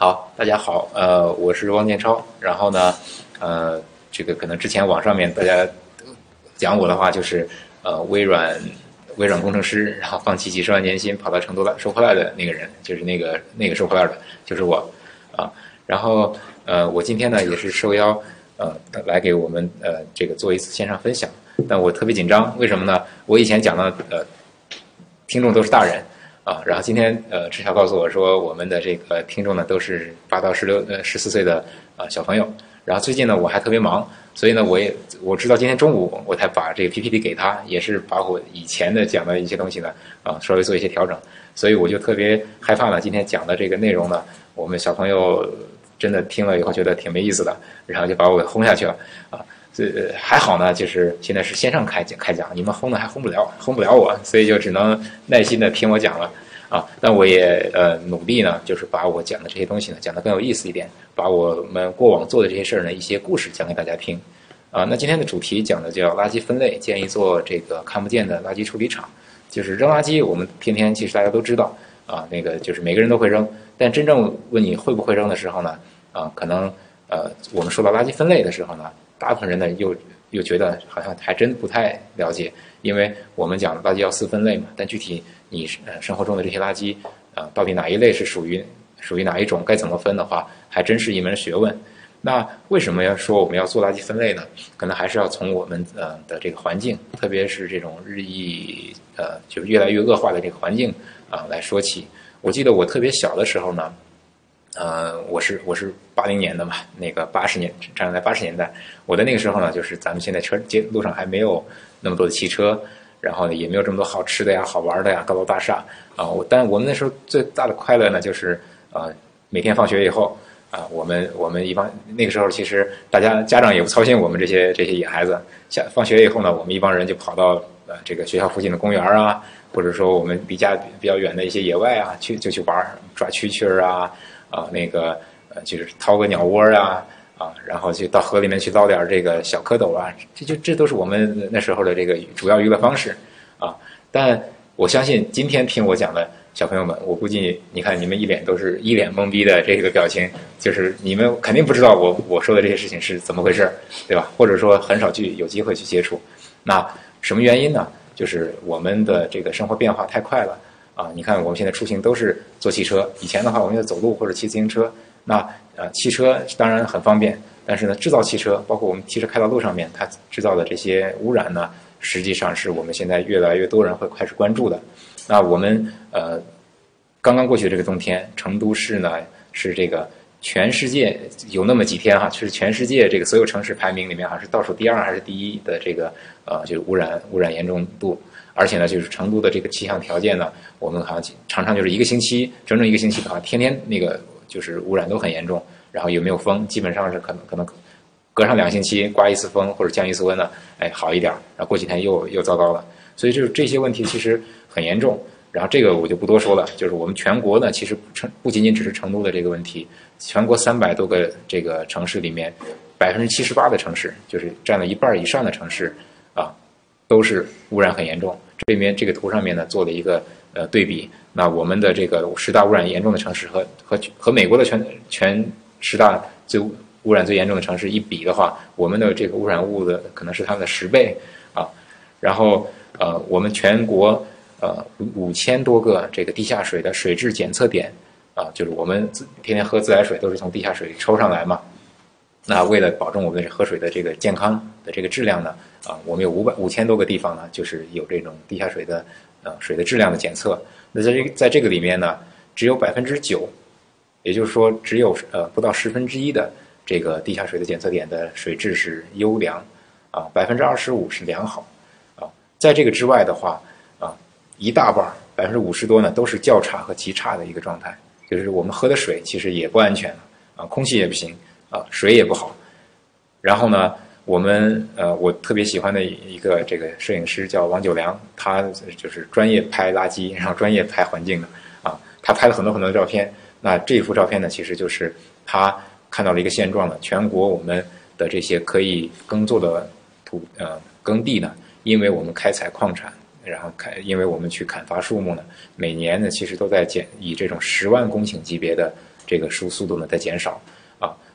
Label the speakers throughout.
Speaker 1: 好，大家好，呃，我是汪建超。然后呢，呃，这个可能之前网上面大家讲我的话，就是呃，微软微软工程师，然后放弃几十万年薪跑到成都来收破烂的那个人，就是那个那个收破烂的，就是我啊。然后呃，我今天呢也是受邀呃来给我们呃这个做一次线上分享，但我特别紧张，为什么呢？我以前讲的呃听众都是大人。啊，然后今天呃，志晓告诉我说，我们的这个听众呢都是八到十六呃十四岁的啊小朋友。然后最近呢我还特别忙，所以呢我也我知道今天中午我才把这个 PPT 给他，也是把我以前的讲的一些东西呢啊稍微做一些调整。所以我就特别害怕呢，今天讲的这个内容呢，我们小朋友真的听了以后觉得挺没意思的，然后就把我给轰下去了啊。这还好呢，就是现在是线上开讲开讲，你们轰的还轰不了，轰不了我，所以就只能耐心的听我讲了啊。但我也呃努力呢，就是把我讲的这些东西呢讲得更有意思一点，把我们过往做的这些事儿呢一些故事讲给大家听啊。那今天的主题讲的叫垃圾分类，建议做这个看不见的垃圾处理厂。就是扔垃圾，我们天天其实大家都知道啊，那个就是每个人都会扔，但真正问你会不会扔的时候呢啊，可能呃我们说到垃圾分类的时候呢。大部分人呢，又又觉得好像还真不太了解，因为我们讲垃圾要四分类嘛，但具体你呃生活中的这些垃圾啊，到底哪一类是属于属于哪一种，该怎么分的话，还真是一门学问。那为什么要说我们要做垃圾分类呢？可能还是要从我们呃的这个环境，特别是这种日益呃就是越来越恶化的这个环境啊来说起。我记得我特别小的时候呢。呃，我是我是八零年的嘛，那个八十年，站在八十年代，我的那个时候呢，就是咱们现在车街路上还没有那么多的汽车，然后呢，也没有这么多好吃的呀、好玩的呀、高楼大厦啊。我但我们那时候最大的快乐呢，就是呃，每天放学以后啊，我们我们一帮那个时候其实大家家长也不操心我们这些这些野孩子，下放学以后呢，我们一帮人就跑到呃这个学校附近的公园啊，或者说我们离家比较远的一些野外啊，去就去玩抓蛐蛐儿啊。啊，那个呃，就是掏个鸟窝啊，啊，然后就到河里面去捞点这个小蝌蚪啊，这就这都是我们那时候的这个主要娱乐方式啊。但我相信今天听我讲的小朋友们，我估计你看你们一脸都是一脸懵逼的这个表情，就是你们肯定不知道我我说的这些事情是怎么回事，对吧？或者说很少去有机会去接触。那什么原因呢？就是我们的这个生活变化太快了。啊，你看我们现在出行都是坐汽车，以前的话我们要走路或者骑自行车。那呃，汽车当然很方便，但是呢，制造汽车，包括我们汽车开到路上面，它制造的这些污染呢，实际上是我们现在越来越多人会开始关注的。那我们呃，刚刚过去的这个冬天，成都市呢是这个全世界有那么几天哈，就是全世界这个所有城市排名里面，好像是倒数第二还是第一的这个呃，就是污染污染严重度。而且呢，就是成都的这个气象条件呢，我们好像常常就是一个星期，整整一个星期的话，天天那个就是污染都很严重。然后有没有风，基本上是可能可能隔上两星期刮一次风或者降一次温呢，哎，好一点。然后过几天又又糟糕了。所以就是这些问题其实很严重。然后这个我就不多说了。就是我们全国呢，其实成不仅仅只是成都的这个问题，全国三百多个这个城市里面，百分之七十八的城市，就是占了一半以上的城市啊，都是污染很严重。这边这个图上面呢做了一个呃对比，那我们的这个十大污染严重的城市和和和美国的全全十大最污染最严重的城市一比的话，我们的这个污染物的可能是他们的十倍啊。然后呃，我们全国呃五千多个这个地下水的水质检测点啊，就是我们天天喝自来水都是从地下水抽上来嘛。那为了保证我们喝水的这个健康的这个质量呢，啊，我们有五百五千多个地方呢，就是有这种地下水的水的质量的检测。那在这个在这个里面呢，只有百分之九，也就是说只有呃不到十分之一的这个地下水的检测点的水质是优良，啊，百分之二十五是良好，啊，在这个之外的话，啊，一大半百分之五十多呢都是较差和极差的一个状态，就是我们喝的水其实也不安全，啊，空气也不行。啊，水也不好。然后呢，我们呃，我特别喜欢的一个这个摄影师叫王九良，他就是专业拍垃圾，然后专业拍环境的啊。他拍了很多很多的照片。那这幅照片呢，其实就是他看到了一个现状了：全国我们的这些可以耕作的土呃耕地呢，因为我们开采矿产，然后开，因为我们去砍伐树木呢，每年呢其实都在减以这种十万公顷级别的这个输速度呢在减少。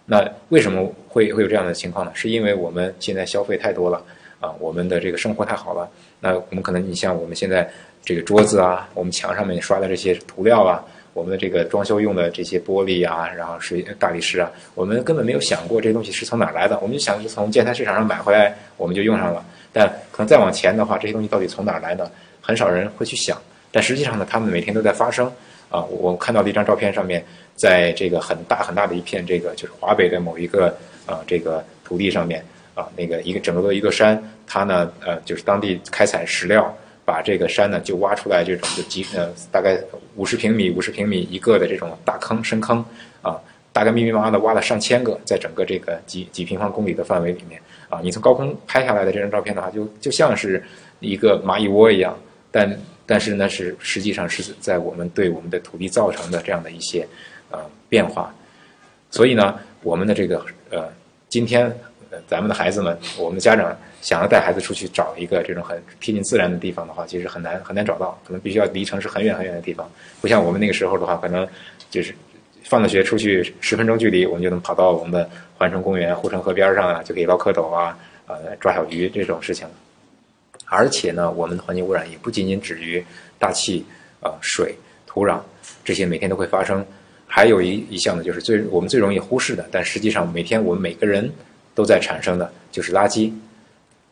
Speaker 1: 那为什么会会有这样的情况呢？是因为我们现在消费太多了啊，我们的这个生活太好了。那我们可能你像我们现在这个桌子啊，我们墙上面刷的这些涂料啊，我们的这个装修用的这些玻璃啊，然后水大理石啊，我们根本没有想过这些东西是从哪来的，我们就想是从建材市场上买回来，我们就用上了。但可能再往前的话，这些东西到底从哪来的，很少人会去想。但实际上呢，他们每天都在发生。啊，我看到的一张照片上面，在这个很大很大的一片这个就是华北的某一个啊这个土地上面啊，那个一个整个的一个山，它呢呃就是当地开采石料，把这个山呢就挖出来这种就几呃大概五十平米五十平米一个的这种大坑深坑啊，大概密密麻麻的挖了上千个，在整个这个几几平方公里的范围里面啊，你从高空拍下来的这张照片的话，就就像是一个蚂蚁窝一样，但。但是呢，是实际上是在我们对我们的土地造成的这样的一些呃变化，所以呢，我们的这个呃，今天呃咱们的孩子们，我们的家长想要带孩子出去找一个这种很贴近自然的地方的话，其实很难很难找到，可能必须要离城市很远很远的地方。不像我们那个时候的话，可能就是放了学出去十分钟距离，我们就能跑到我们的环城公园、护城河边上啊，就可以捞蝌蚪啊，呃抓小鱼这种事情。而且呢，我们的环境污染也不仅仅止于大气、啊水、土壤这些每天都会发生，还有一一项呢，就是最我们最容易忽视的，但实际上每天我们每个人都在产生的就是垃圾。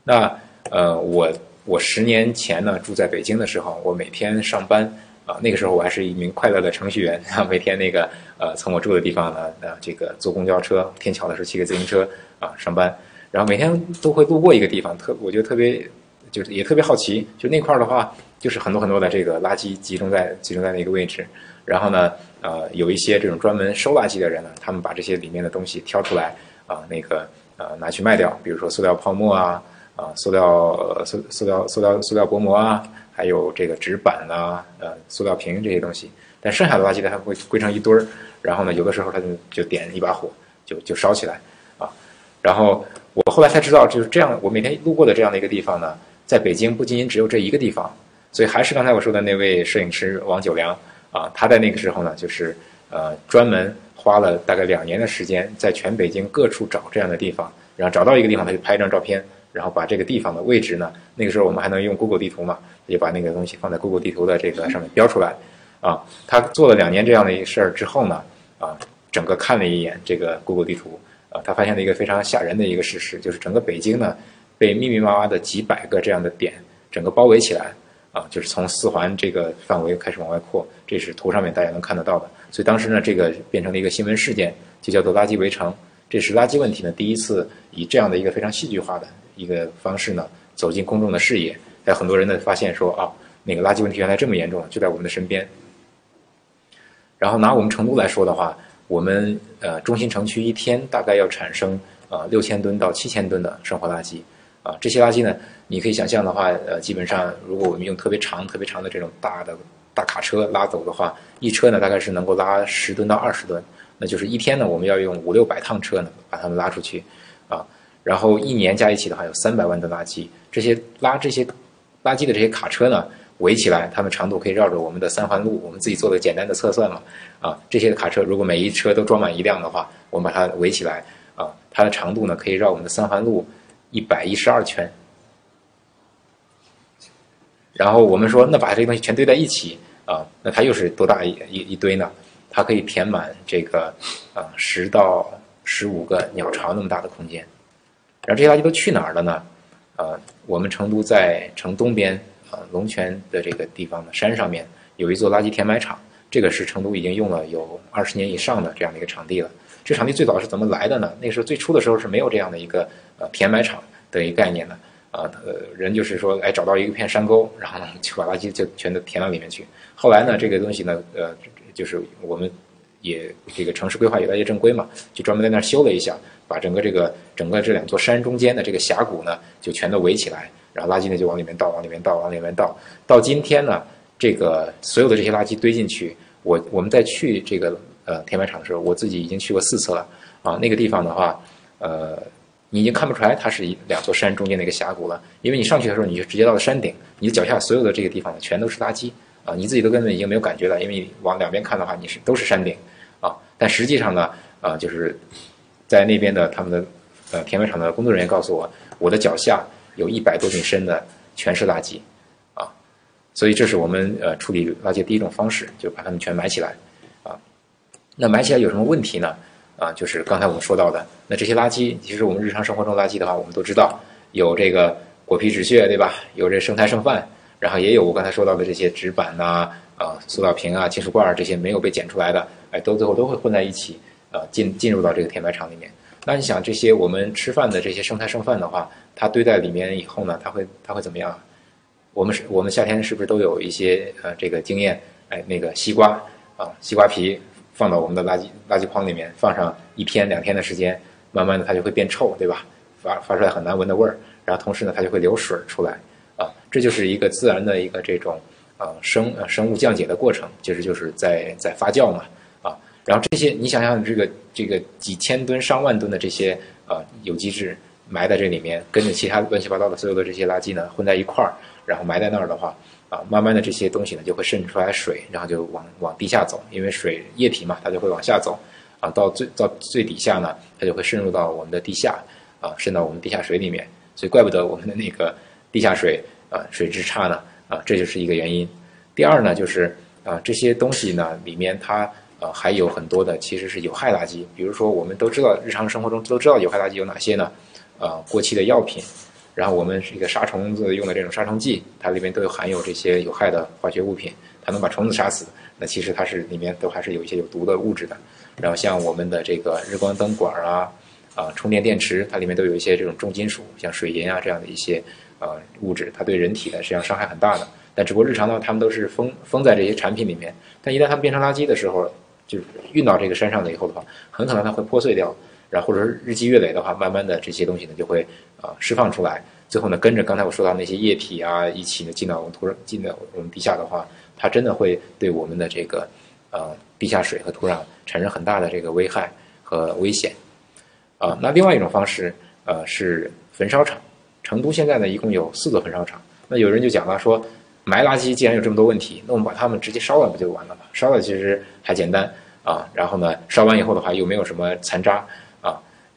Speaker 1: 那呃，我我十年前呢住在北京的时候，我每天上班啊，那个时候我还是一名快乐的程序员，每天那个呃从我住的地方呢，呃这个坐公交车，天桥的时候骑个自行车啊上班，然后每天都会路过一个地方，特我觉得特别。就是也特别好奇，就那块儿的话，就是很多很多的这个垃圾集中在集中在那个位置，然后呢，呃，有一些这种专门收垃圾的人呢，他们把这些里面的东西挑出来，啊，那个呃拿去卖掉，比如说塑料泡沫啊，啊，塑料塑塑料塑料塑料薄膜啊，还有这个纸板啊，呃，塑料瓶这些东西，但剩下的垃圾呢，它会归成一堆儿，然后呢，有的时候它就就点一把火，就就烧起来，啊，然后我后来才知道，就是这样，我每天路过的这样的一个地方呢。在北京不仅仅只有这一个地方，所以还是刚才我说的那位摄影师王九良啊，他在那个时候呢，就是呃专门花了大概两年的时间，在全北京各处找这样的地方，然后找到一个地方，他就拍一张照片，然后把这个地方的位置呢，那个时候我们还能用 Google 地图嘛，就把那个东西放在 Google 地图的这个上面标出来啊。他做了两年这样的一个事儿之后呢，啊，整个看了一眼这个 Google 地图啊，他发现了一个非常吓人的一个事实，就是整个北京呢。被密密麻麻的几百个这样的点整个包围起来，啊，就是从四环这个范围开始往外扩，这是图上面大家能看得到的。所以当时呢，这个变成了一个新闻事件，就叫做“垃圾围城”。这是垃圾问题呢第一次以这样的一个非常戏剧化的一个方式呢走进公众的视野，在很多人呢发现说啊，那个垃圾问题原来这么严重，就在我们的身边。然后拿我们成都来说的话，我们呃中心城区一天大概要产生呃六千吨到七千吨的生活垃圾。啊，这些垃圾呢，你可以想象的话，呃，基本上如果我们用特别长、特别长的这种大的大卡车拉走的话，一车呢大概是能够拉十吨到二十吨，那就是一天呢我们要用五六百趟车呢把它们拉出去，啊，然后一年加一起的话有三百万吨垃圾，这些拉这些垃圾的这些卡车呢围起来，它们长度可以绕着我们的三环路，我们自己做的简单的测算嘛，啊，这些卡车如果每一车都装满一辆的话，我们把它围起来，啊，它的长度呢可以绕我们的三环路。一百一十二圈，然后我们说，那把这些东西全堆在一起啊，那它又是多大一一一堆呢？它可以填满这个啊十到十五个鸟巢那么大的空间。然后这些垃圾都去哪儿了呢？啊，我们成都在城东边啊龙泉的这个地方的山上面有一座垃圾填埋场，这个是成都已经用了有二十年以上的这样的一个场地了。这场地最早是怎么来的呢？那个时候最初的时候是没有这样的一个呃填埋场的一个概念呢啊，呃人就是说哎找到一片山沟，然后呢就把垃圾就全都填到里面去。后来呢这个东西呢呃就是我们也这个城市规划越来越正规嘛，就专门在那儿修了一下，把整个这个整个这两座山中间的这个峡谷呢就全都围起来，然后垃圾呢就往里面倒，往里面倒，往里面倒。到今天呢这个所有的这些垃圾堆进去，我我们再去这个。呃，填埋场的时候，我自己已经去过四次了啊。那个地方的话，呃，你已经看不出来它是一两座山中间的一个峡谷了，因为你上去的时候，你就直接到了山顶，你的脚下所有的这个地方，全都是垃圾啊，你自己都根本已经没有感觉了，因为你往两边看的话，你是都是山顶啊。但实际上呢，啊，就是在那边的他们的呃填埋场的工作人员告诉我，我的脚下有一百多米深的全是垃圾，啊，所以这是我们呃处理垃圾第一种方式，就把它们全埋起来，啊，那埋起来有什么问题呢？啊，就是刚才我们说到的，那这些垃圾，其实我们日常生活中垃圾的话，我们都知道有这个果皮纸屑，对吧？有这生菜剩饭，然后也有我刚才说到的这些纸板呐，啊，塑料瓶啊，金属罐儿这些没有被捡出来的，哎，都最后都会混在一起，啊，进进入到这个填埋场里面。那你想，这些我们吃饭的这些剩菜剩饭的话，它堆在里面以后呢，它会它会怎么样？我们是我们夏天是不是都有一些呃这个经验？哎，那个西瓜啊，西瓜皮。放到我们的垃圾垃圾筐里面，放上一天两天的时间，慢慢的它就会变臭，对吧？发发出来很难闻的味儿，然后同时呢，它就会流水出来，啊，这就是一个自然的一个这种啊生生物降解的过程，其实就是在在发酵嘛，啊，然后这些你想想这个这个几千吨上万吨的这些啊有机质埋在这里面，跟着其他乱七八糟的所有的这些垃圾呢混在一块儿，然后埋在那儿的话。啊，慢慢的这些东西呢就会渗出来水，然后就往往地下走，因为水液体嘛，它就会往下走，啊，到最到最底下呢，它就会渗入到我们的地下，啊，渗到我们地下水里面，所以怪不得我们的那个地下水啊水质差呢，啊，这就是一个原因。第二呢，就是啊这些东西呢里面它呃还有很多的其实是有害垃圾，比如说我们都知道日常生活中都知道有害垃圾有哪些呢？啊，过期的药品。然后我们是一个杀虫子用的这种杀虫剂，它里面都有含有这些有害的化学物品，它能把虫子杀死。那其实它是里面都还是有一些有毒的物质的。然后像我们的这个日光灯管啊，啊充电电池，它里面都有一些这种重金属，像水银啊这样的一些呃物质，它对人体的实际上伤害很大的。但只不过日常的话，它们都是封封在这些产品里面。但一旦它们变成垃圾的时候，就运到这个山上了以后的话，很可能它会破碎掉。然后或者是日积月累的话，慢慢的这些东西呢就会啊释放出来，最后呢跟着刚才我说到那些液体啊一起呢进到我们土壤进到我们地下的话，它真的会对我们的这个呃地下水和土壤产生很大的这个危害和危险啊。那另外一种方式呃是焚烧厂，成都现在呢一共有四座焚烧厂。那有人就讲了说，埋垃圾既然有这么多问题，那我们把它们直接烧了不就完了吗？烧了其实还简单啊，然后呢烧完以后的话又没有什么残渣。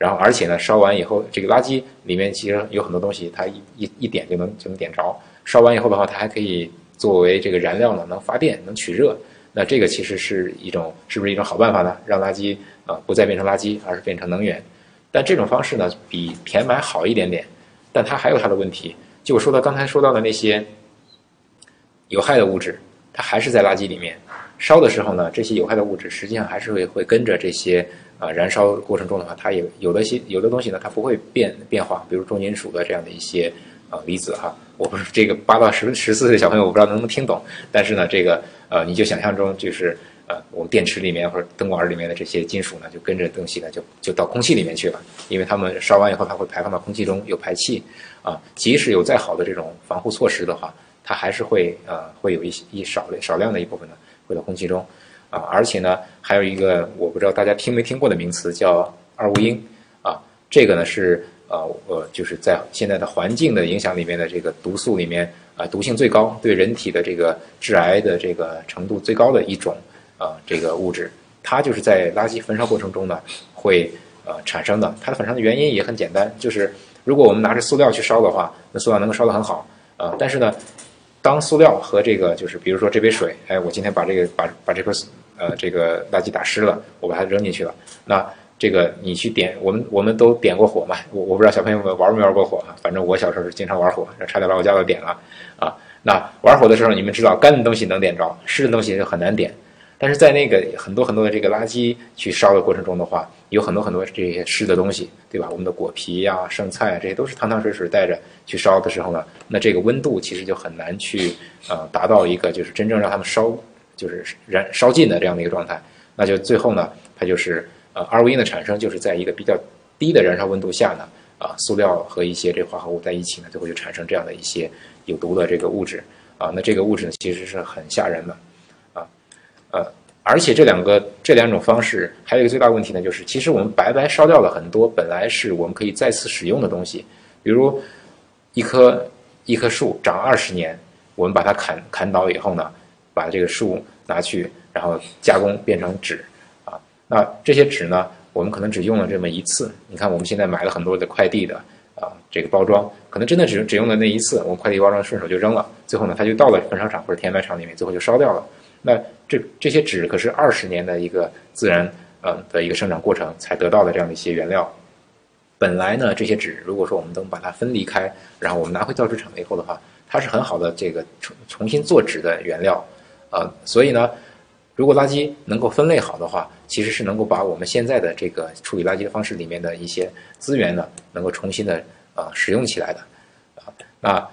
Speaker 1: 然后，而且呢，烧完以后，这个垃圾里面其实有很多东西，它一一一点就能就能点着。烧完以后的话，它还可以作为这个燃料呢，能发电，能取热。那这个其实是一种，是不是一种好办法呢？让垃圾啊不再变成垃圾，而是变成能源。但这种方式呢，比填埋好一点点，但它还有它的问题。就说到刚才说到的那些有害的物质，它还是在垃圾里面。烧的时候呢，这些有害的物质实际上还是会会跟着这些。啊，燃烧过程中的话，它也有的些有的东西呢，它不会变变化，比如重金属的这样的一些啊离子哈。我不是这个八到十十四岁小朋友，我不知道能不能听懂。但是呢，这个呃，你就想象中就是呃，我们电池里面或者灯管里面的这些金属呢，就跟着东西呢，就就到空气里面去了。因为它们烧完以后，它会排放到空气中，有排气啊。即使有再好的这种防护措施的话，它还是会呃，会有一些一少少量的一部分呢，会到空气中。啊，而且呢，还有一个我不知道大家听没听过的名词叫二恶英，啊，这个呢是呃呃，就是在现在的环境的影响里面的这个毒素里面啊，毒性最高，对人体的这个致癌的这个程度最高的一种啊，这个物质，它就是在垃圾焚烧过程中呢会呃产生的。它的焚烧的原因也很简单，就是如果我们拿着塑料去烧的话，那塑料能够烧得很好啊，但是呢，当塑料和这个就是比如说这杯水，哎，我今天把这个把把这块。呃，这个垃圾打湿了，我把它扔进去了。那这个你去点，我们我们都点过火嘛？我我不知道小朋友们玩没玩过火啊？反正我小时候是经常玩火，差点把我家都点了啊。那玩火的时候，你们知道干的东西能点着，湿的东西就很难点。但是在那个很多很多的这个垃圾去烧的过程中的话，有很多很多这些湿的东西，对吧？我们的果皮呀、剩菜啊，这些都是汤汤水水带着去烧的时候呢，那这个温度其实就很难去呃达到一个就是真正让他们烧。就是燃烧尽的这样的一个状态，那就最后呢，它就是呃二恶英的产生，就是在一个比较低的燃烧温度下呢，啊，塑料和一些这化合物在一起呢，最后就产生这样的一些有毒的这个物质啊。那这个物质呢，其实是很吓人的啊，呃，而且这两个这两种方式还有一个最大问题呢，就是其实我们白白烧掉了很多本来是我们可以再次使用的东西，比如一棵一棵树长二十年，我们把它砍砍倒以后呢。把这个树拿去，然后加工变成纸，啊，那这些纸呢，我们可能只用了这么一次。你看，我们现在买了很多的快递的啊，这个包装，可能真的只只用了那一次，我们快递包装顺手就扔了，最后呢，它就到了焚烧厂或者填埋场里面，最后就烧掉了。那这这些纸可是二十年的一个自然呃的一个生长过程才得到的这样的一些原料。本来呢，这些纸如果说我们能把它分离开，然后我们拿回造纸厂以后的话，它是很好的这个重重新做纸的原料，啊，所以呢，如果垃圾能够分类好的话，其实是能够把我们现在的这个处理垃圾的方式里面的一些资源呢，能够重新的啊使用起来的，啊，那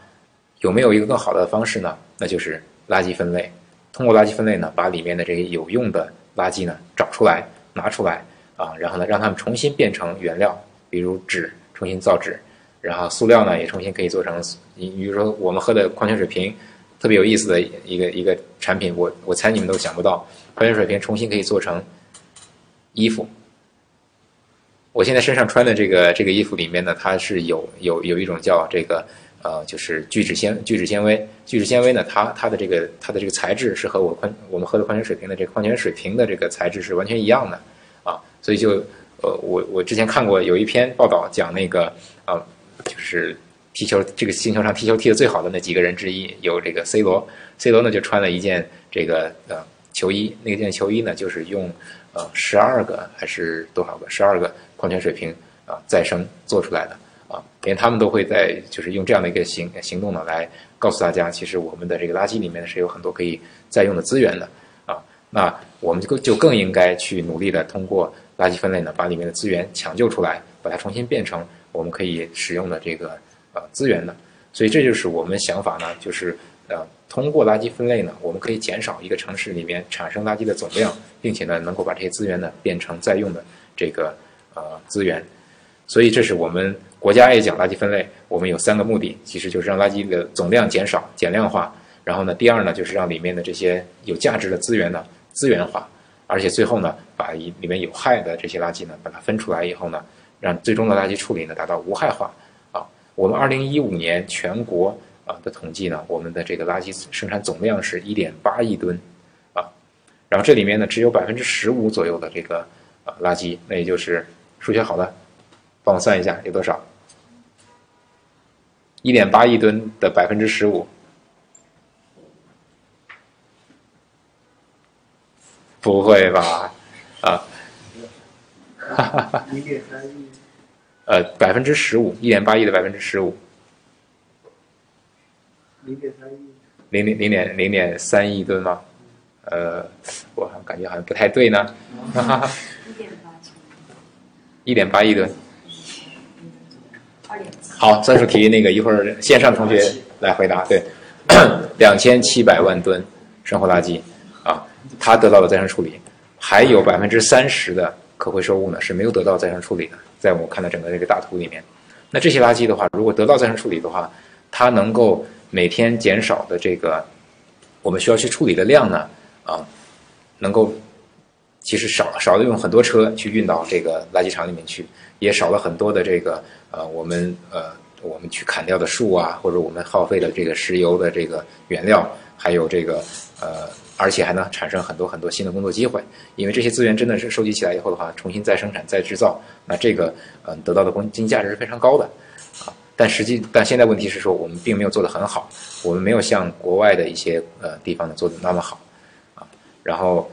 Speaker 1: 有没有一个更好的方式呢？那就是垃圾分类。通过垃圾分类呢，把里面的这些有用的垃圾呢找出来，拿出来啊，然后呢，让它们重新变成原料，比如纸重新造纸，然后塑料呢也重新可以做成，你比如说我们喝的矿泉水瓶，特别有意思的一个一个产品，我我猜你们都想不到，矿泉水瓶重新可以做成衣服。我现在身上穿的这个这个衣服里面呢，它是有有有一种叫这个。呃，就是聚酯纤聚酯纤维，聚酯纤维呢，它它的这个它的这个材质是和我矿我们喝的矿泉水瓶的这个矿泉水瓶的这个材质是完全一样的啊，所以就呃我我之前看过有一篇报道讲那个啊，就是踢球这个星球上踢球踢得最好的那几个人之一有这个 C 罗，C 罗呢就穿了一件这个呃球衣，那件球衣呢就是用呃十二个还是多少个十二个矿泉水瓶啊再生做出来的。啊，连他们都会在，就是用这样的一个行行动呢，来告诉大家，其实我们的这个垃圾里面是有很多可以再用的资源的啊。那我们就就更应该去努力的通过垃圾分类呢，把里面的资源抢救出来，把它重新变成我们可以使用的这个呃资源的。所以这就是我们想法呢，就是呃通过垃圾分类呢，我们可以减少一个城市里面产生垃圾的总量，并且呢能够把这些资源呢变成再用的这个呃资源。所以这是我们。国家也讲垃圾分类，我们有三个目的，其实就是让垃圾的总量减少、减量化。然后呢，第二呢，就是让里面的这些有价值的资源呢资源化，而且最后呢，把里面有害的这些垃圾呢，把它分出来以后呢，让最终的垃圾处理呢达到无害化。我们二零一五年全国啊的统计呢，我们的这个垃圾生产总量是一点八亿吨，啊，然后这里面呢只有百分之十五左右的这个啊垃圾，那也就是数学好的，帮我算一下有多少？一点八亿吨的百分之十五，不会吧？啊，哈哈哈！零点三亿，呃，百分之十五，一点八亿的百分之十五，零点三亿，零零零点零点三亿吨吗？呃，我感觉好像不太对呢。哈哈哈！一点八亿，一点八亿吨。好，算术题那个一会儿线上同学来回答。对，两千七百万吨生活垃圾啊，它得到了再生处理，还有百分之三十的可回收物呢是没有得到再生处理的。在我看到整个这个大图里面，那这些垃圾的话，如果得到再生处理的话，它能够每天减少的这个我们需要去处理的量呢啊，能够其实少少的用很多车去运到这个垃圾场里面去，也少了很多的这个。呃，我们呃，我们去砍掉的树啊，或者我们耗费的这个石油的这个原料，还有这个呃，而且还能产生很多很多新的工作机会。因为这些资源真的是收集起来以后的话，重新再生产、再制造，那这个嗯，得到的工经济价值是非常高的啊。但实际，但现在问题是说，我们并没有做得很好，我们没有像国外的一些呃地方呢做的那么好啊。然后，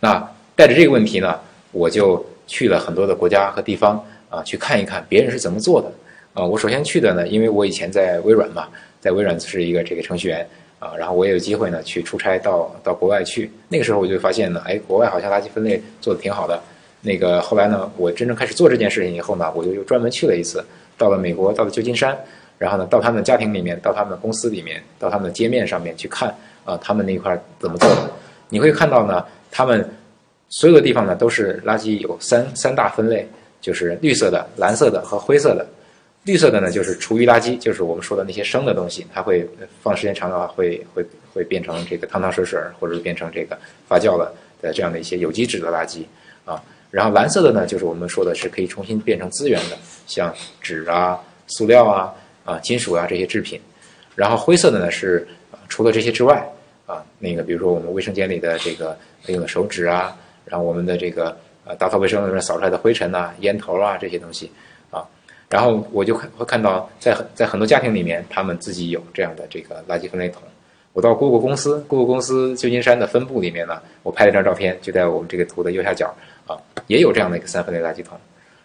Speaker 1: 那带着这个问题呢，我就去了很多的国家和地方。啊，去看一看别人是怎么做的。啊，我首先去的呢，因为我以前在微软嘛，在微软是一个这个程序员啊，然后我也有机会呢去出差到到国外去。那个时候我就发现呢，哎，国外好像垃圾分类做的挺好的。那个后来呢，我真正开始做这件事情以后呢，我就又专门去了一次，到了美国，到了旧金山，然后呢，到他们的家庭里面，到他们的公司里面，到他们的街面上面去看啊，他们那一块怎么做的。你会看到呢，他们所有的地方呢都是垃圾有三三大分类。就是绿色的、蓝色的和灰色的。绿色的呢，就是厨余垃圾，就是我们说的那些生的东西，它会放时间长的话，会会会变成这个汤汤水水，或者变成这个发酵了的这样的一些有机质的垃圾啊。然后蓝色的呢，就是我们说的是可以重新变成资源的，像纸啊、塑料啊、啊金属啊这些制品。然后灰色的呢，是除了这些之外啊，那个比如说我们卫生间里的这个用的手纸啊。然后我们的这个呃打扫卫生里面扫出来的灰尘呐、烟头啊这些东西，然后我就会看到在很在很多家庭里面，他们自己有这样的这个垃圾分类桶。我到 Google 公司，Google 公司旧金山的分部里面呢，我拍了一张照片，就在我们这个图的右下角啊，也有这样的一个三分类垃圾桶。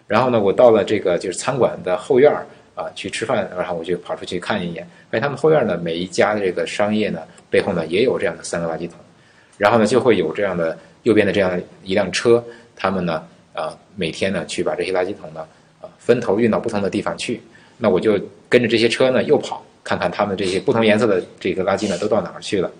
Speaker 1: 然后呢，我到了这个就是餐馆的后院啊去吃饭，然后我就跑出去看一眼，发现他们后院呢每一家的这个商业呢背后呢也有这样的三个垃圾桶，然后呢就会有这样的右边的这样一辆车，他们呢啊每天呢去把这些垃圾桶呢分头运到不同的地方去，那我就跟着这些车呢又跑。看看他们这些不同颜色的这个垃圾呢，都到哪儿去了？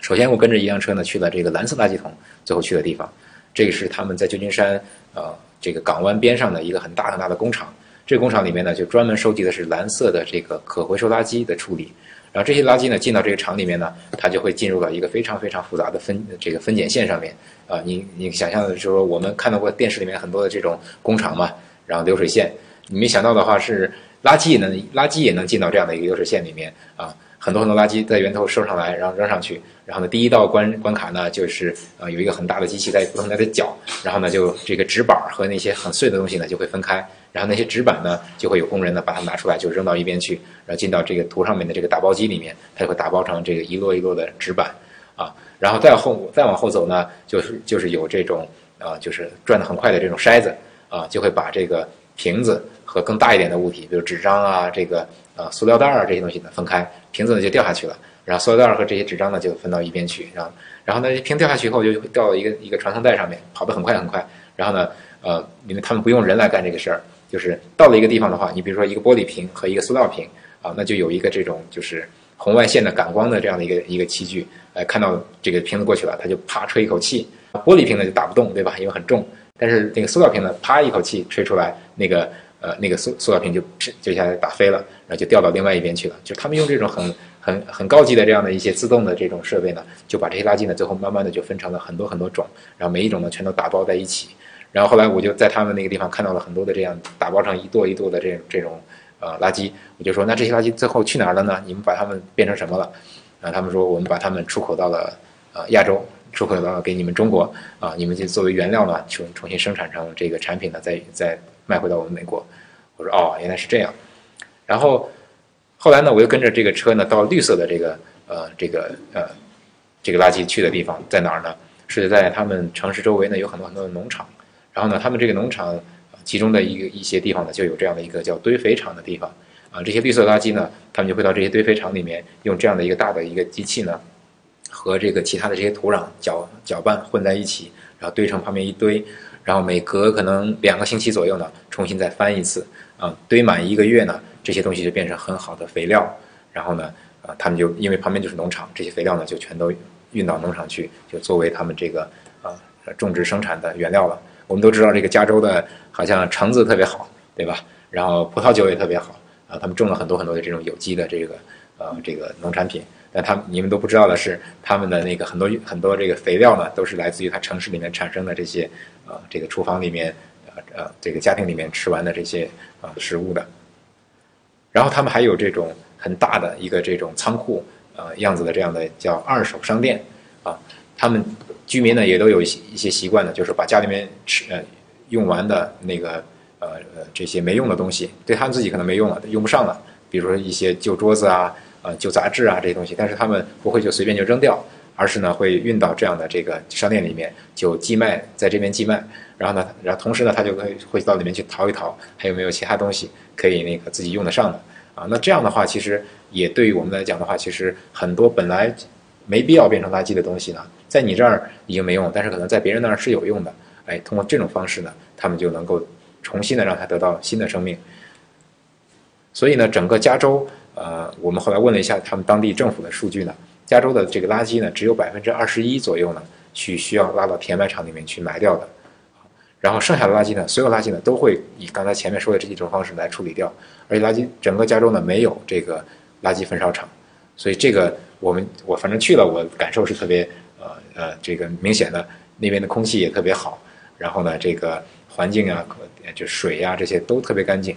Speaker 1: 首先，我跟着一辆车呢去了这个蓝色垃圾桶最后去的地方。这个是他们在旧金山呃这个港湾边上的一个很大很大的工厂。这个工厂里面呢，就专门收集的是蓝色的这个可回收垃圾的处理。然后这些垃圾呢进到这个厂里面呢，它就会进入到一个非常非常复杂的分这个分拣线上面。啊，你你想象的就是说，我们看到过电视里面很多的这种工厂嘛，然后流水线，你没想到的话是。垃圾也能垃圾也能进到这样的一个流水线里面啊，很多很多垃圾在源头收上来，然后扔上去，然后呢，第一道关关卡呢就是呃有一个很大的机器在不停的搅，然后呢就这个纸板和那些很碎的东西呢就会分开，然后那些纸板呢就会有工人呢把它拿出来就扔到一边去，然后进到这个图上面的这个打包机里面，它就会打包成这个一摞一摞的纸板啊，然后再后再往后走呢，就是就是有这种啊就是转的很快的这种筛子啊，就会把这个瓶子。和更大一点的物体，比如纸张啊，这个呃塑料袋儿这些东西呢分开，瓶子呢就掉下去了，然后塑料袋和这些纸张呢就分到一边去，然后然后呢瓶掉下去以后就会掉到一个一个传送带上面，跑得很快很快，然后呢呃因为他们不用人来干这个事儿，就是到了一个地方的话，你比如说一个玻璃瓶和一个塑料瓶啊，那就有一个这种就是红外线的感光的这样的一个一个器具，呃看到这个瓶子过去了，它就啪吹一口气，玻璃瓶呢就打不动，对吧？因为很重，但是那个塑料瓶呢，啪一口气吹出来那个。呃，那个塑塑料瓶就就下来打飞了，然后就掉到另外一边去了。就他们用这种很很很高级的这样的一些自动的这种设备呢，就把这些垃圾呢，最后慢慢的就分成了很多很多种，然后每一种呢全都打包在一起。然后后来我就在他们那个地方看到了很多的这样打包成一垛一垛的这这种呃垃圾，我就说那这些垃圾最后去哪儿了呢？你们把它们变成什么了？啊，他们说我们把它们出口到了呃亚洲，出口到给你们中国啊，你们就作为原料呢，重重新生产成这个产品呢，再再。卖回到我们美国，我说哦，原来是这样。然后后来呢，我又跟着这个车呢，到绿色的这个呃这个呃这个垃圾去的地方在哪儿呢？是在他们城市周围呢有很多很多的农场。然后呢，他们这个农场其中的一个一些地方呢，就有这样的一个叫堆肥场的地方啊。这些绿色垃圾呢，他们就会到这些堆肥场里面，用这样的一个大的一个机器呢，和这个其他的这些土壤搅搅拌混在一起，然后堆成旁边一堆。然后每隔可能两个星期左右呢，重新再翻一次，啊，堆满一个月呢，这些东西就变成很好的肥料。然后呢，啊，他们就因为旁边就是农场，这些肥料呢就全都运到农场去，就作为他们这个啊种植生产的原料了。我们都知道这个加州的好像橙子特别好，对吧？然后葡萄酒也特别好，啊，他们种了很多很多的这种有机的这个呃这个农产品。但他你们都不知道的是，他们的那个很多很多这个肥料呢，都是来自于他城市里面产生的这些，呃，这个厨房里面，呃呃，这个家庭里面吃完的这些啊食物的。然后他们还有这种很大的一个这种仓库，呃样子的这样的叫二手商店，啊，他们居民呢也都有一些一些习惯呢，就是把家里面吃呃用完的那个呃呃这些没用的东西，对他们自己可能没用了，用不上了，比如说一些旧桌子啊。呃，旧杂志啊这些东西，但是他们不会就随便就扔掉，而是呢会运到这样的这个商店里面就寄卖，在这边寄卖，然后呢，然后同时呢他就会会到里面去淘一淘，还有没有其他东西可以那个自己用得上的啊？那这样的话，其实也对于我们来讲的话，其实很多本来没必要变成垃圾的东西呢，在你这儿已经没用，但是可能在别人那儿是有用的，哎，通过这种方式呢，他们就能够重新的让它得到新的生命。所以呢，整个加州。呃，我们后来问了一下他们当地政府的数据呢，加州的这个垃圾呢，只有百分之二十一左右呢，去需要拉到填埋场里面去埋掉的，然后剩下的垃圾呢，所有垃圾呢，都会以刚才前面说的这几种方式来处理掉，而且垃圾整个加州呢没有这个垃圾焚烧厂，所以这个我们我反正去了，我感受是特别呃呃这个明显的，那边的空气也特别好，然后呢这个环境啊，就水呀这些都特别干净。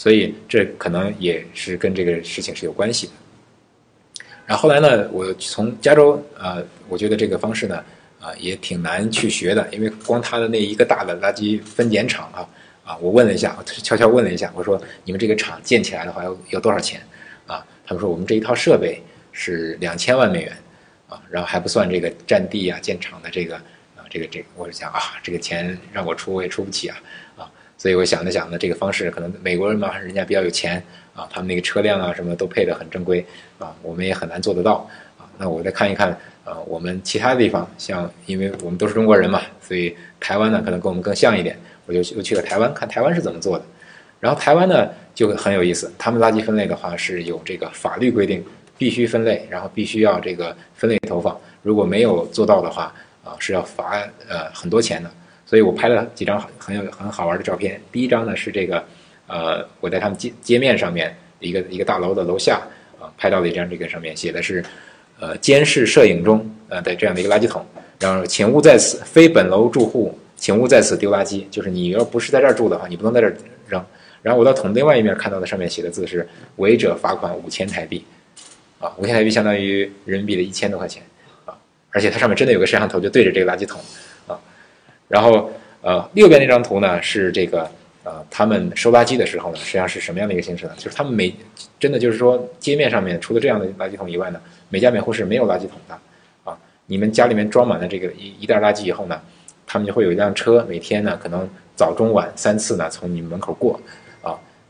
Speaker 1: 所以这可能也是跟这个事情是有关系的。然后后来呢，我从加州，呃，我觉得这个方式呢，啊，也挺难去学的，因为光他的那一个大的垃圾分拣厂啊，啊，我问了一下，悄悄问了一下，我说你们这个厂建起来的话要要多少钱？啊，他们说我们这一套设备是两千万美元，啊，然后还不算这个占地啊、建厂的这个啊，这个这，个，我就想啊，这个钱让我出我也出不起，啊，所以我想着想着这个方式，可能美国人嘛，人家比较有钱啊，他们那个车辆啊什么都配得很正规啊，我们也很难做得到啊，那我再看一看。呃，我们其他地方，像因为我们都是中国人嘛，所以台湾呢可能跟我们更像一点，我就又去了台湾看台湾是怎么做的。然后台湾呢就很有意思，他们垃圾分类的话是有这个法律规定，必须分类，然后必须要这个分类投放，如果没有做到的话，啊是要罚呃很多钱的。所以我拍了几张很有很好玩的照片。第一张呢是这个，呃，我在他们街街面上面一个一个大楼的楼下啊拍到的一张，这个上面写的是。呃，监视摄影中，呃的这样的一个垃圾桶，然后请勿在此非本楼住户，请勿在此丢垃圾。就是你要不是在这儿住的话，你不能在这儿扔。然后我到桶另外一面看到的上面写的字是违者罚款五千台币，啊，五千台币相当于人民币的一千多块钱，啊，而且它上面真的有个摄像头就对着这个垃圾桶，然后呃右边那张图呢是这个。呃，他们收垃圾的时候呢，实际上是什么样的一个形式呢？就是他们每真的就是说，街面上面除了这样的垃圾桶以外呢，每家每户是没有垃圾桶的。啊，你们家里面装满了这个一一袋垃圾以后呢，他们就会有一辆车，每天呢可能早中晚三次呢从你们门口过。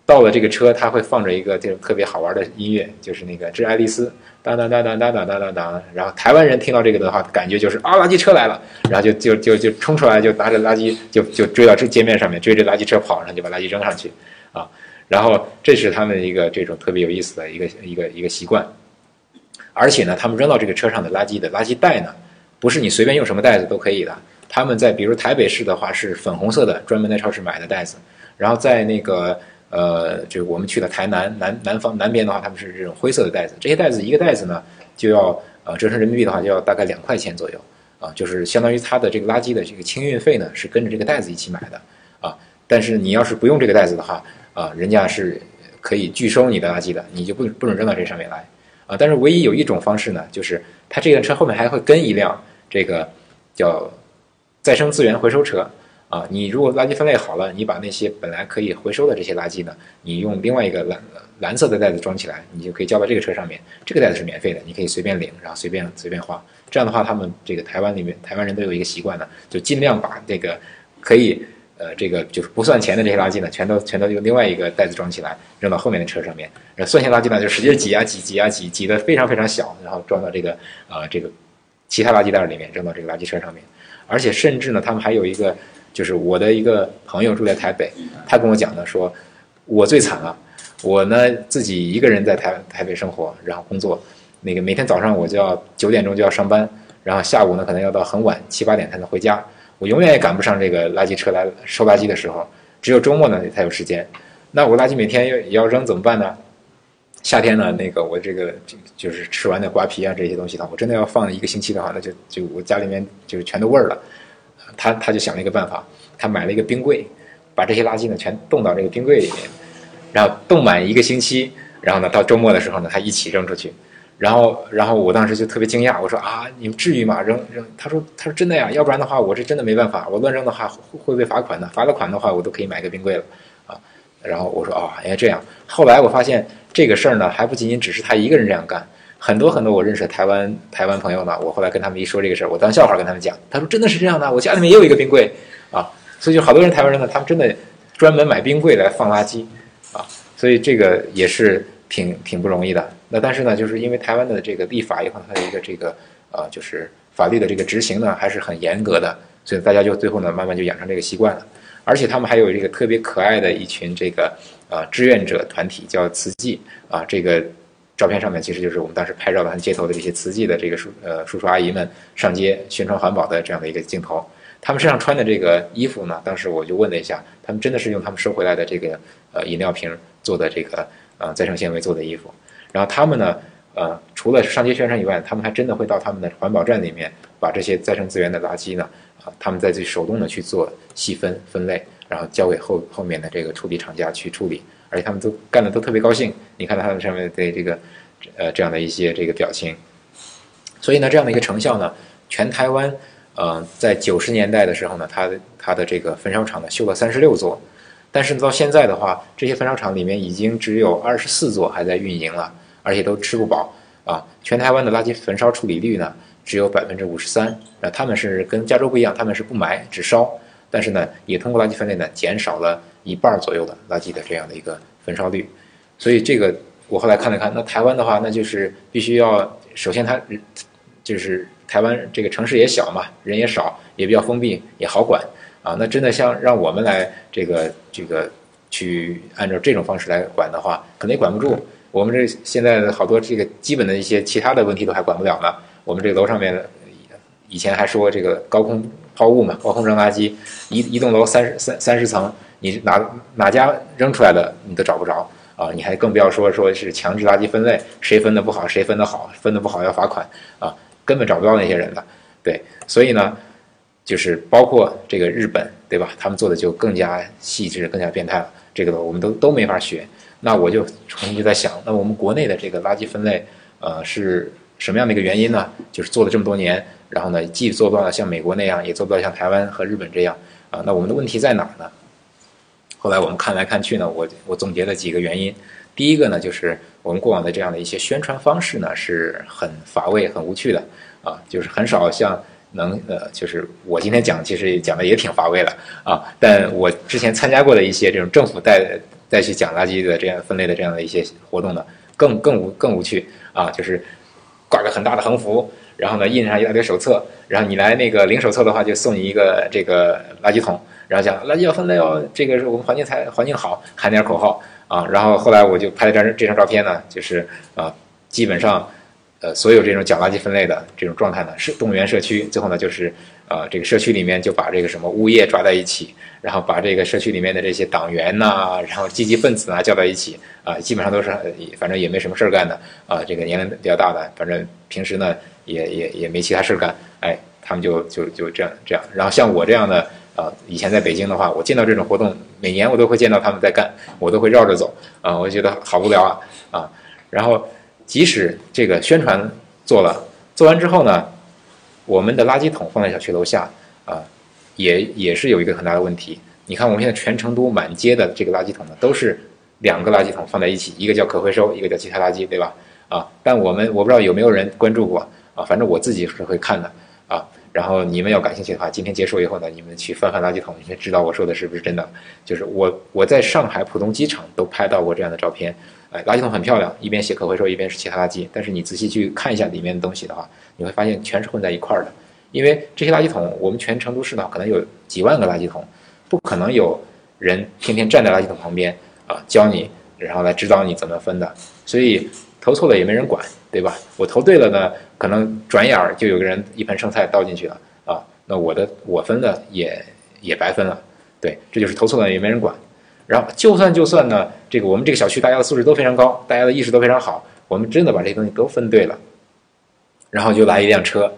Speaker 1: 到了这个车，它会放着一个这种特别好玩的音乐，就是那个《致爱丽丝》，当当当当当当当当当。然后台湾人听到这个的话，感觉就是啊，垃圾车来了，然后就就就就冲出来，就拿着垃圾就就追到这街面上面，追着垃圾车跑，然后就把垃圾扔上去，啊，然后这是他们一个这种特别有意思的一个一个一个习惯。而且呢，他们扔到这个车上的垃圾的垃圾袋呢，不是你随便用什么袋子都可以的。他们在比如台北市的话是粉红色的，专门在超市买的袋子，然后在那个。呃，就我们去了台南南南方南边的话，他们是这种灰色的袋子。这些袋子一个袋子呢，就要呃折成人民币的话，就要大概两块钱左右啊，就是相当于它的这个垃圾的这个清运费呢，是跟着这个袋子一起买的啊。但是你要是不用这个袋子的话啊，人家是可以拒收你的垃圾的，你就不不能扔到这上面来啊。但是唯一有一种方式呢，就是它这辆车后面还会跟一辆这个叫再生资源回收车。啊，你如果垃圾分类好了，你把那些本来可以回收的这些垃圾呢，你用另外一个蓝蓝色的袋子装起来，你就可以交到这个车上面。这个袋子是免费的，你可以随便领，然后随便随便花。这样的话，他们这个台湾里面台湾人都有一个习惯呢，就尽量把这个可以呃这个就是不算钱的这些垃圾呢，全都全都用另外一个袋子装起来，扔到后面的车上面。然后算钱垃圾呢，就使劲挤啊挤挤啊挤，挤得非常非常小，然后装到这个呃这个其他垃圾袋里面，扔到这个垃圾车上面。而且甚至呢，他们还有一个。就是我的一个朋友住在台北，他跟我讲的说，我最惨了，我呢自己一个人在台台北生活，然后工作，那个每天早上我就要九点钟就要上班，然后下午呢可能要到很晚七八点才能回家，我永远也赶不上这个垃圾车来收垃圾的时候，只有周末呢才有时间，那我垃圾每天要要扔怎么办呢？夏天呢那个我这个就是吃完的瓜皮啊这些东西呢，我真的要放一个星期的话，那就就我家里面就全都味儿了。他他就想了一个办法，他买了一个冰柜，把这些垃圾呢全冻到这个冰柜里面，然后冻满一个星期，然后呢到周末的时候呢他一起扔出去，然后然后我当时就特别惊讶，我说啊你们至于吗？扔扔？他说他说真的呀，要不然的话我这真的没办法，我乱扔的话会会被罚款的，罚了款的话我都可以买个冰柜了啊。然后我说哦，原来这样。后来我发现这个事儿呢还不仅仅只是他一个人这样干。很多很多我认识的台湾台湾朋友呢，我后来跟他们一说这个事儿，我当笑话跟他们讲。他说真的是这样的，我家里面也有一个冰柜啊，所以就好多人台湾人呢，他们真的专门买冰柜来放垃圾啊，所以这个也是挺挺不容易的。那但是呢，就是因为台湾的这个立法以后，它的一个这个呃，就是法律的这个执行呢还是很严格的，所以大家就最后呢慢慢就养成这个习惯了。而且他们还有这个特别可爱的一群这个呃志愿者团体，叫慈济啊，这个。照片上面其实就是我们当时拍照的街头的这些慈济的这个叔呃叔叔阿姨们上街宣传环保的这样的一个镜头。他们身上穿的这个衣服呢，当时我就问了一下，他们真的是用他们收回来的这个呃饮料瓶做的这个呃再生纤维做的衣服。然后他们呢呃除了上街宣传以外，他们还真的会到他们的环保站里面把这些再生资源的垃圾呢啊他们再去手动的去做细分分类，然后交给后后面的这个处理厂家去处理。而且他们都干的都特别高兴，你看到他们上面的这个，呃，这样的一些这个表情。所以呢，这样的一个成效呢，全台湾嗯，在九十年代的时候呢，它它的这个焚烧厂呢修了三十六座，但是到现在的话，这些焚烧厂里面已经只有二十四座还在运营了，而且都吃不饱啊。全台湾的垃圾焚烧处理率呢只有百分之五十三，那他们是跟加州不一样，他们是不埋只烧，但是呢也通过垃圾分类呢减少了一半左右的垃圾的这样的一个焚烧率，所以这个我后来看了看，那台湾的话，那就是必须要首先它就是台湾这个城市也小嘛，人也少，也比较封闭，也好管啊。那真的像让我们来这个这个去按照这种方式来管的话，可能也管不住。我们这现在的好多这个基本的一些其他的问题都还管不了呢。我们这个楼上面以前还说这个高空抛物嘛，高空扔垃圾，一一栋楼三十三三十层，你哪哪家扔出来的你都找不着啊！你还更不要说说是强制垃圾分类，谁分的不好谁分的好，分的不好要罚款啊，根本找不到那些人的。对，所以呢，就是包括这个日本，对吧？他们做的就更加细致，更加变态了。这个我们都都没法学。那我就重新就在想，那我们国内的这个垃圾分类，呃，是什么样的一个原因呢？就是做了这么多年，然后呢，既做不到像美国那样，也做不到像台湾和日本这样，啊，那我们的问题在哪儿呢？后来我们看来看去呢，我我总结了几个原因。第一个呢，就是我们过往的这样的一些宣传方式呢，是很乏味、很无趣的，啊，就是很少像能呃，就是我今天讲，其实讲的也挺乏味的啊，但我之前参加过的一些这种政府带。带去讲垃圾的这样分类的这样的一些活动呢，更更无更无趣啊！就是挂个很大的横幅，然后呢印上一大堆手册，然后你来那个领手册的话，就送你一个这个垃圾桶，然后讲垃圾要分类哦，这个是我们环境才环境好，喊点口号啊。然后后来我就拍了张这张照片呢，就是啊，基本上呃所有这种讲垃圾分类的这种状态呢，是动员社区，最后呢就是呃这个社区里面就把这个什么物业抓在一起。然后把这个社区里面的这些党员呐，然后积极分子啊叫到一起啊，基本上都是反正也没什么事儿干的啊，这个年龄比较大的，反正平时呢也也也没其他事儿干，哎，他们就就就这样这样。然后像我这样的啊，以前在北京的话，我见到这种活动，每年我都会见到他们在干，我都会绕着走啊，我觉得好无聊啊啊。然后即使这个宣传做了，做完之后呢，我们的垃圾桶放在小区楼下啊。也也是有一个很大的问题。你看，我们现在全成都满街的这个垃圾桶呢，都是两个垃圾桶放在一起，一个叫可回收，一个叫其他垃圾，对吧？啊，但我们我不知道有没有人关注过啊，反正我自己是会看的啊。然后你们要感兴趣的话，今天结束以后呢，你们去翻翻垃圾桶，你就知道我说的是不是真的。就是我我在上海浦东机场都拍到过这样的照片，哎，垃圾桶很漂亮，一边写可回收，一边是其他垃圾。但是你仔细去看一下里面的东西的话，你会发现全是混在一块儿的。因为这些垃圾桶，我们全成都市呢，可能有几万个垃圾桶，不可能有人天天站在垃圾桶旁边啊教你，然后来指导你怎么分的。所以投错了也没人管，对吧？我投对了呢，可能转眼儿就有个人一盆剩菜倒进去了啊，那我的我分的也也白分了。对，这就是投错了也没人管。然后就算就算呢，这个我们这个小区大家的素质都非常高，大家的意识都非常好，我们真的把这些东西都分对了，然后就来一辆车。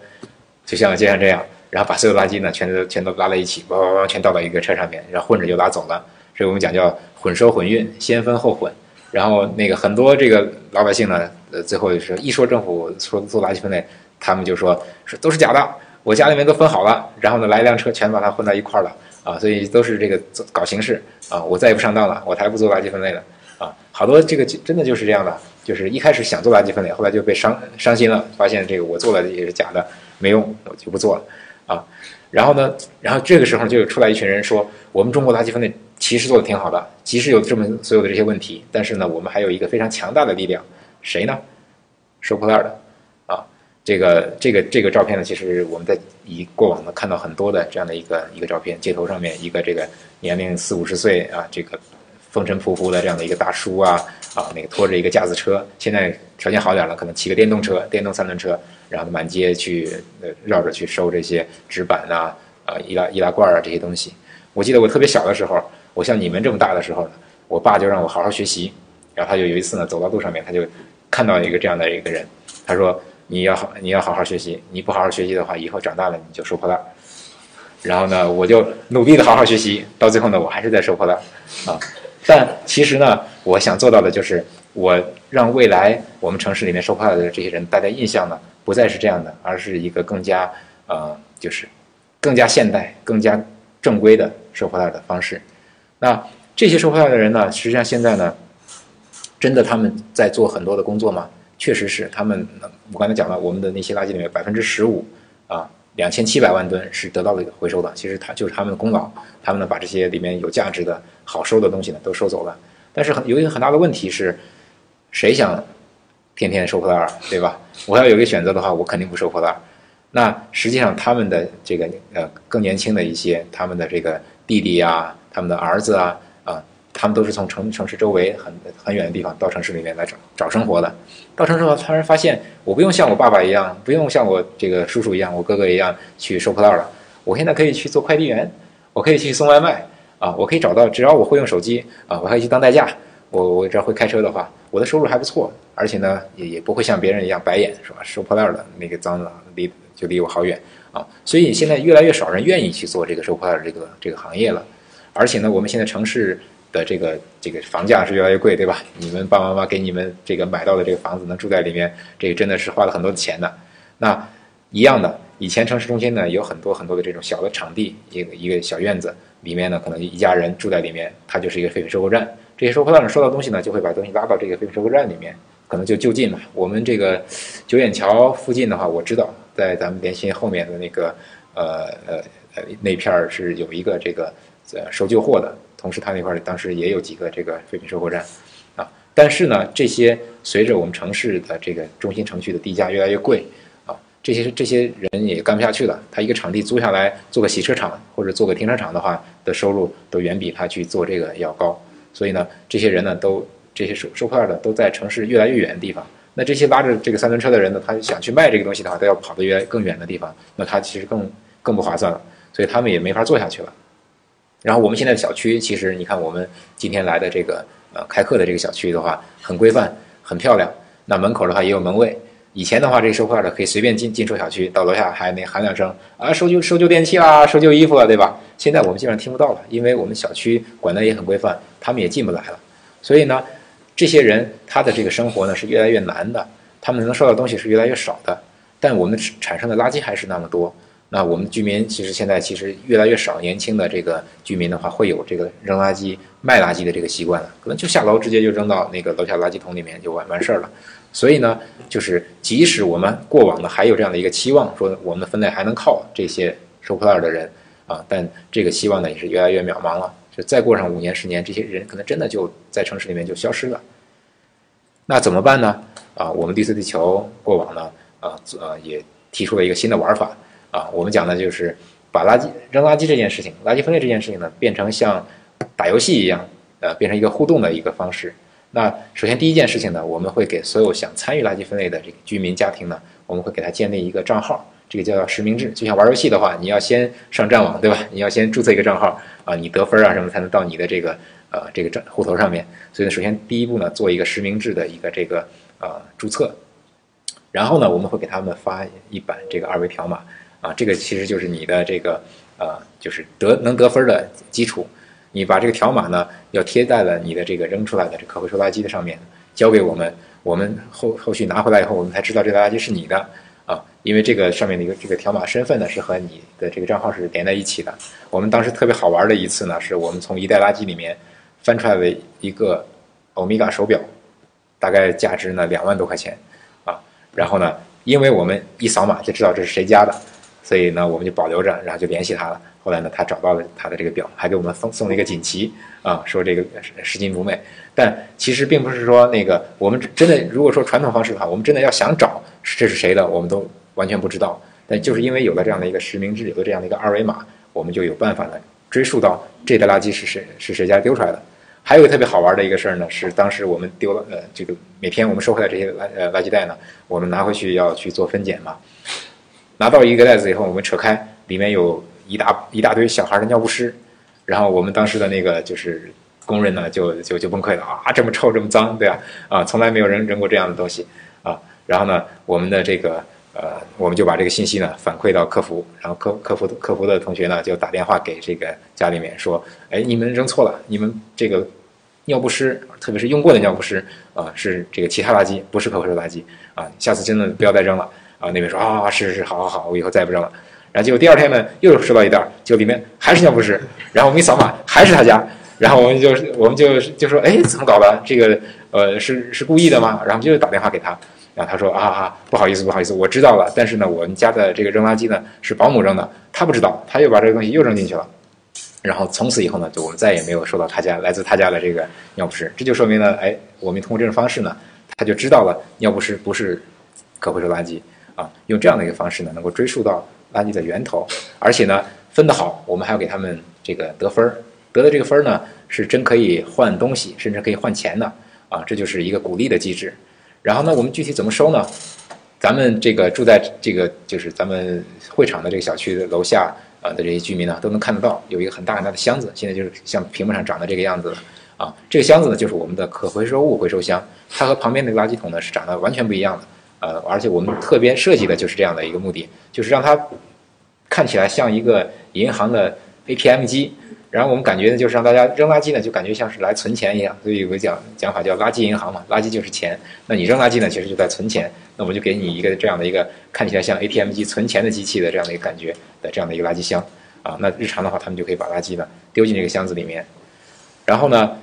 Speaker 1: 就像就像这样，然后把所有垃圾呢全都全都拉在一起，哇哇哇，全倒到一个车上面，然后混着就拉走了。所以我们讲叫混收混运，先分后混。然后那个很多这个老百姓呢，呃，最后就是一说政府说做垃圾分类，他们就说说都是假的，我家里面都分好了，然后呢来一辆车全把它混到一块儿了啊，所以都是这个搞形式啊，我再也不上当了，我才不做垃圾分类了啊。好多这个真的就是这样的，就是一开始想做垃圾分类，后来就被伤伤心了，发现这个我做了也是假的。没用，我就不做了，啊，然后呢，然后这个时候就有出来一群人说，我们中国垃圾分类其实做的挺好的，即使有这么所有的这些问题，但是呢，我们还有一个非常强大的力量，谁呢？收破烂的，啊，这个这个这个照片呢，其实我们在以过往呢看到很多的这样的一个一个照片，街头上面一个这个年龄四五十岁啊，这个风尘仆仆的这样的一个大叔啊，啊，那个拖着一个架子车，现在条件好点了，可能骑个电动车，电动三轮车。然后满街去绕着去收这些纸板呐啊易拉易拉罐啊这些东西。我记得我特别小的时候，我像你们这么大的时候，我爸就让我好好学习。然后他就有一次呢走到路上面，他就看到一个这样的一个人，他说你要好你要好好学习，你不好好学习的话，以后长大了你就收破烂。然后呢，我就努力的好好学习，到最后呢，我还是在收破烂啊。但其实呢，我想做到的就是我让未来我们城市里面收破烂的这些人，大家印象呢。不再是这样的，而是一个更加呃，就是更加现代、更加正规的收破烂的方式。那这些收破烂的人呢，实际上现在呢，真的他们在做很多的工作吗？确实是，他们我刚才讲了，我们的那些垃圾里面百分之十五啊，两千七百万吨是得到了回收的。其实他就是他们的功劳，他们呢把这些里面有价值的好收的东西呢都收走了。但是很有一个很大的问题是，谁想天天收破烂，对吧？我要有一个选择的话，我肯定不收破烂。那实际上他们的这个呃更年轻的一些，他们的这个弟弟呀，他们的儿子啊啊。他们都是从城城市周围很很远的地方到城市里面来找找生活的，到城市后突然发现，我不用像我爸爸一样，不用像我这个叔叔一样，我哥哥一样去收破烂了，我现在可以去做快递员，我可以去送外卖啊，我可以找到，只要我会用手机啊，我可以去当代驾，我我只要会开车的话，我的收入还不错，而且呢也也不会像别人一样白眼是吧？收破烂的那个脏的离就离我好远啊，所以现在越来越少人愿意去做这个收破烂这个这个行业了，而且呢，我们现在城市。的这个这个房价是越来越贵，对吧？你们爸爸妈妈给你们这个买到的这个房子能住在里面，这个真的是花了很多的钱的。那一样的，以前城市中心呢有很多很多的这种小的场地，一个一个小院子里面呢，可能一家人住在里面，它就是一个废品收购站。这些收购站收到东西呢，就会把东西拉到这个废品收购站里面，可能就就近嘛。我们这个九眼桥附近的话，我知道在咱们联心后面的那个呃呃呃那片儿是有一个这个呃收旧货的。同时，他那块儿当时也有几个这个废品收购站，啊，但是呢，这些随着我们城市的这个中心城区的地价越来越贵，啊，这些这些人也干不下去了。他一个场地租下来做个洗车场或者做个停车场的话，的收入都远比他去做这个要高。所以呢，这些人呢，都这些收收破烂的都在城市越来越远的地方。那这些拉着这个三轮车的人呢，他想去卖这个东西的话，都要跑得越更远的地方，那他其实更更不划算了。所以他们也没法做下去了。然后我们现在的小区，其实你看我们今天来的这个呃开课的这个小区的话，很规范，很漂亮。那门口的话也有门卫。以前的话，这个收破烂的可以随便进进出小区，到楼下还那喊两声啊，收旧收旧电器啦，收旧衣服啊，对吧？现在我们基本上听不到了，因为我们小区管的也很规范，他们也进不来了。所以呢，这些人他的这个生活呢是越来越难的，他们能收到东西是越来越少的，但我们产生的垃圾还是那么多。那我们居民其实现在其实越来越少，年轻的这个居民的话会有这个扔垃圾、卖垃圾的这个习惯了，可能就下楼直接就扔到那个楼下垃圾桶里面就完完事儿了。所以呢，就是即使我们过往呢还有这样的一个期望，说我们的分类还能靠这些收破烂的人啊，但这个希望呢也是越来越渺茫了。就再过上五年、十年，这些人可能真的就在城市里面就消失了。那怎么办呢？啊，我们绿色地球过往呢，啊呃也提出了一个新的玩法。啊，我们讲的就是把垃圾扔垃圾这件事情，垃圾分类这件事情呢，变成像打游戏一样，呃，变成一个互动的一个方式。那首先第一件事情呢，我们会给所有想参与垃圾分类的这个居民家庭呢，我们会给他建立一个账号，这个叫实名制。就像玩游戏的话，你要先上战网，对吧？你要先注册一个账号啊，你得分啊什么才能到你的这个呃这个账户头上面。所以呢，首先第一步呢，做一个实名制的一个这个呃注册，然后呢，我们会给他们发一版这个二维条码。啊，这个其实就是你的这个，呃，就是得能得分的基础。你把这个条码呢，要贴在了你的这个扔出来的这可回收垃圾的上面，交给我们。我们后后续拿回来以后，我们才知道这个垃圾是你的啊，因为这个上面的一个这个条码身份呢，是和你的这个账号是连在一起的。我们当时特别好玩的一次呢，是我们从一袋垃圾里面翻出来的一个欧米伽手表，大概价值呢两万多块钱啊。然后呢，因为我们一扫码就知道这是谁家的。所以呢，我们就保留着，然后就联系他了。后来呢，他找到了他的这个表，还给我们送送了一个锦旗啊，说这个拾金不昧。但其实并不是说那个我们真的，如果说传统方式的话，我们真的要想找这是谁的，我们都完全不知道。但就是因为有了这样的一个实名制，有了这样的一个二维码，我们就有办法呢追溯到这袋垃圾是谁是谁家丢出来的。还有一个特别好玩的一个事儿呢，是当时我们丢了呃这个每天我们收回来这些垃呃垃圾袋呢，我们拿回去要去做分拣嘛。拿到一个袋子以后，我们扯开，里面有一大一大堆小孩的尿不湿，然后我们当时的那个就是工人呢，就就就崩溃了啊，这么臭，这么脏，对吧？啊，从来没有人扔过这样的东西啊。然后呢，我们的这个呃，我们就把这个信息呢反馈到客服，然后客客服客服的同学呢就打电话给这个家里面说，哎，你们扔错了，你们这个尿不湿，特别是用过的尿不湿啊，是这个其他垃圾，不是可回收垃圾啊，下次真的不要再扔了。啊，那边说啊，是是是，好好好，我以后再也不扔了。然后结果第二天呢又收到一袋，就里面还是尿不湿，然后我们一扫码还是他家，然后我们就是我们就就说哎怎么搞的？这个呃是是故意的吗？然后就打电话给他，然后他说啊啊不好意思不好意思我知道了，但是呢我们家的这个扔垃圾呢是保姆扔的，他不知道，他又把这个东西又扔进去了。然后从此以后呢，就我们再也没有收到他家来自他家的这个尿不湿，这就说明了，哎，我们通过这种方式呢，他就知道了尿不湿不是可回收垃圾啊。用这样的一个方式呢，能够追溯到垃圾的源头，而且呢，分得好，我们还要给他们这个得分儿，得的这个分儿呢，是真可以换东西，甚至可以换钱的啊，这就是一个鼓励的机制。然后呢，我们具体怎么收呢？咱们这个住在这个就是咱们会场的这个小区的楼下。啊的这些居民呢都能看得到，有一个很大很大的箱子，现在就是像屏幕上长的这个样子啊。这个箱子呢就是我们的可回收物回收箱，它和旁边那个垃圾桶呢是长得完全不一样的。呃，而且我们特别设计的就是这样的一个目的，就是让它看起来像一个银行的 ATM 机。然后我们感觉呢，就是让大家扔垃圾呢，就感觉像是来存钱一样。所以有个讲讲法叫“垃圾银行”嘛，垃圾就是钱。那你扔垃圾呢，其实就在存钱。那我们就给你一个这样的一个看起来像 ATM 机存钱的机器的这样的一个感觉的这样的一个垃圾箱啊。那日常的话，他们就可以把垃圾呢丢进这个箱子里面。然后呢，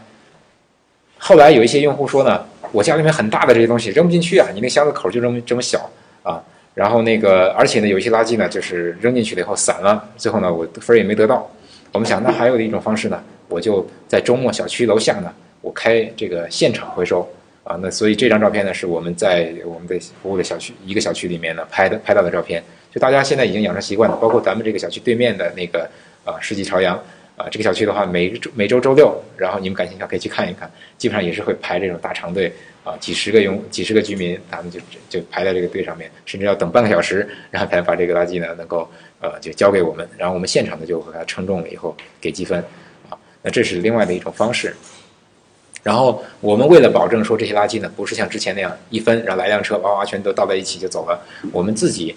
Speaker 1: 后来有一些用户说呢，我家里面很大的这些东西扔不进去啊，你那箱子口就这么这么小啊。然后那个，而且呢，有一些垃圾呢，就是扔进去了以后散了，最后呢，我分儿也没得到。我们想，那还有一种方式呢，我就在周末小区楼下呢，我开这个现场回收啊。那所以这张照片呢，是我们在我们的服务的小区一个小区里面呢拍的拍到的照片。就大家现在已经养成习惯了，包括咱们这个小区对面的那个啊世纪朝阳啊，这个小区的话，每周每周周六，然后你们感兴趣可以去看一看，基本上也是会排这种大长队啊，几十个用几十个居民，他们就就排在这个队上面，甚至要等半个小时，然后才把这个垃圾呢能够。呃，就交给我们，然后我们现场呢就和它称重了以后给积分，啊，那这是另外的一种方式。然后我们为了保证说这些垃圾呢不是像之前那样一分，然后来辆车哇哇全都倒在一起就走了，我们自己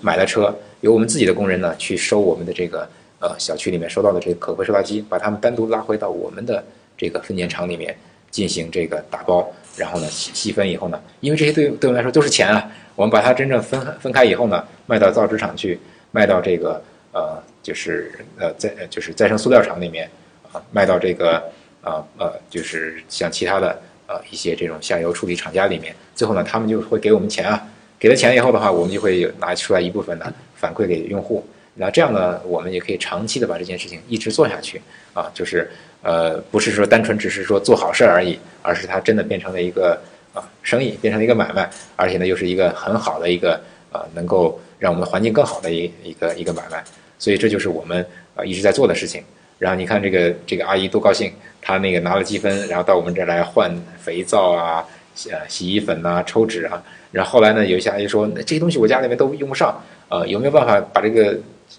Speaker 1: 买了车，由我们自己的工人呢去收我们的这个呃小区里面收到的这个可回收垃圾，把它们单独拉回到我们的这个分拣厂里面进行这个打包，然后呢细分以后呢，因为这些对对我们来说都是钱啊，我们把它真正分分开以后呢，卖到造纸厂去。卖到这个呃，就是呃，在就是再生塑料厂里面啊，卖到这个啊呃，就是像其他的呃一些这种下游处理厂家里面，最后呢，他们就会给我们钱啊，给了钱以后的话，我们就会拿出来一部分呢反馈给用户，那这样呢，我们也可以长期的把这件事情一直做下去啊，就是呃，不是说单纯只是说做好事而已，而是它真的变成了一个啊生意，变成了一个买卖，而且呢，又是一个很好的一个啊能够。让我们环境更好的一一个一个买卖，所以这就是我们啊一直在做的事情。然后你看这个这个阿姨多高兴，她那个拿了积分，然后到我们这儿来换肥皂啊、呃洗衣粉呐、抽纸啊。然后后来呢，有一些阿姨说，那这些东西我家里面都用不上，呃，有没有办法把这个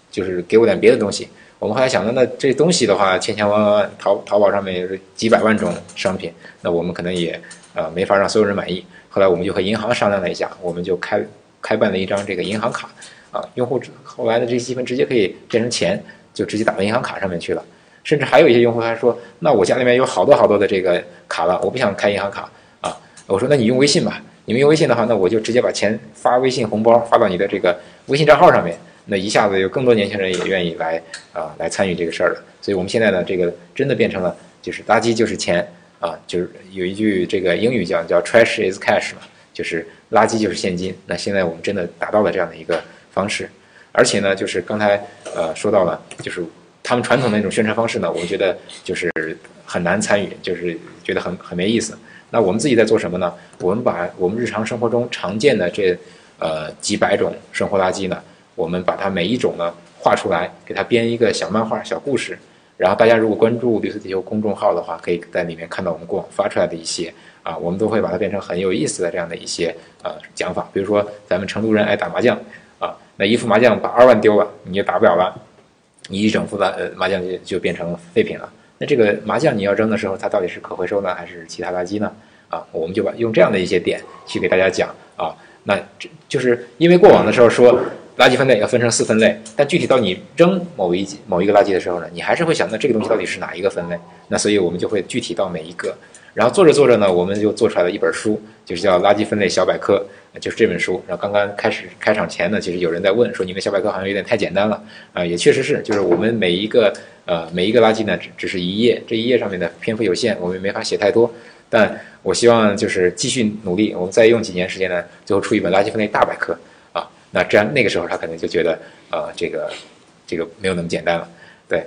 Speaker 1: 就是给我点别的东西？我们后来想，到那这东西的话，千千万万淘淘宝上面有几百万种商品，那我们可能也呃没法让所有人满意。后来我们就和银行商量了一下，我们就开。开办了一张这个银行卡，啊，用户后来的这些积分直接可以变成钱，就直接打到银行卡上面去了。甚至还有一些用户还说，那我家里面有好多好多的这个卡了，我不想开银行卡啊。我说那你用微信吧，你们用微信的话，那我就直接把钱发微信红包发到你的这个微信账号上面，那一下子有更多年轻人也愿意来啊来参与这个事儿了。所以我们现在呢，这个真的变成了就是垃圾就是钱啊，就是有一句这个英语叫叫 trash is cash 嘛。就是垃圾就是现金，那现在我们真的达到了这样的一个方式，而且呢，就是刚才呃说到了，就是他们传统的那种宣传方式呢，我觉得就是很难参与，就是觉得很很没意思。那我们自己在做什么呢？我们把我们日常生活中常见的这呃几百种生活垃圾呢，我们把它每一种呢画出来，给它编一个小漫画、小故事。然后大家如果关注“绿色地球”公众号的话，可以在里面看到我们过往发出来的一些。啊，我们都会把它变成很有意思的这样的一些呃讲法，比如说咱们成都人爱打麻将啊，那一副麻将把二万丢了，你就打不了了，你一整副的呃麻将就就变成废品了。那这个麻将你要扔的时候，它到底是可回收呢，还是其他垃圾呢？啊，我们就把用这样的一些点去给大家讲啊，那这就是因为过往的时候说垃圾分类要分成四分类，但具体到你扔某一某一个垃圾的时候呢，你还是会想，那这个东西到底是哪一个分类？那所以我们就会具体到每一个。然后做着做着呢，我们就做出来了一本书，就是叫《垃圾分类小百科》就是这本书。然后刚刚开始开场前呢，其实有人在问说，你们小百科好像有点太简单了啊，也确实是，就是我们每一个呃每一个垃圾呢，只只是一页，这一页上面的篇幅有限，我们没法写太多。但我希望就是继续努力，我们再用几年时间呢，最后出一本垃圾分类大百科啊。那这样那个时候他可能就觉得呃这个这个没有那么简单了，对。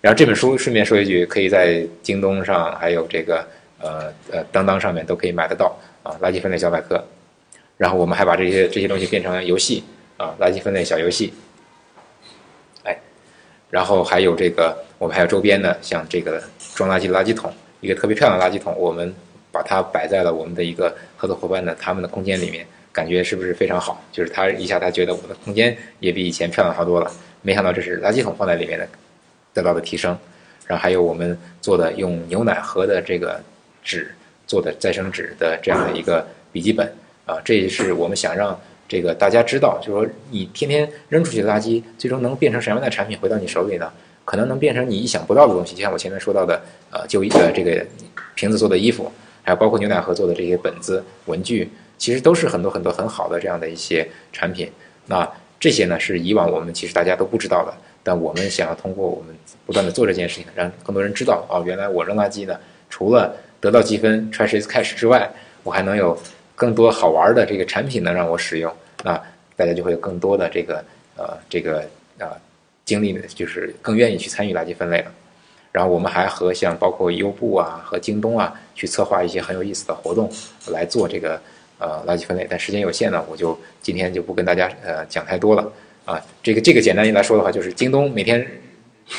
Speaker 1: 然后这本书顺便说一句，可以在京东上还有这个呃呃当当上面都可以买得到啊，垃圾分类小百科。然后我们还把这些这些东西变成游戏啊，垃圾分类小游戏。哎，然后还有这个我们还有周边的，像这个装垃圾的垃圾桶，一个特别漂亮的垃圾桶，我们把它摆在了我们的一个合作伙伴的他们的空间里面，感觉是不是非常好？就是他一下他觉得我的空间也比以前漂亮好多了。没想到这是垃圾桶放在里面的。得到的提升，然后还有我们做的用牛奶盒的这个纸做的再生纸的这样的一个笔记本啊，这也是我们想让这个大家知道，就是说你天天扔出去的垃圾，最终能变成什么样的产品回到你手里呢？可能能变成你意想不到的东西，就像我前面说到的，呃，就呃这个瓶子做的衣服，还有包括牛奶盒做的这些本子、文具，其实都是很多很多很好的这样的一些产品。那这些呢，是以往我们其实大家都不知道的。但我们想要通过我们不断的做这件事情，让更多人知道哦，原来我扔垃圾呢，除了得到积分 trash is cash 之外，我还能有更多好玩的这个产品能让我使用，那大家就会有更多的这个呃这个呃精力，就是更愿意去参与垃圾分类了。然后我们还和像包括优步啊和京东啊去策划一些很有意思的活动来做这个呃垃圾分类，但时间有限呢，我就今天就不跟大家呃讲太多了。啊，这个这个简单一来说的话，就是京东每天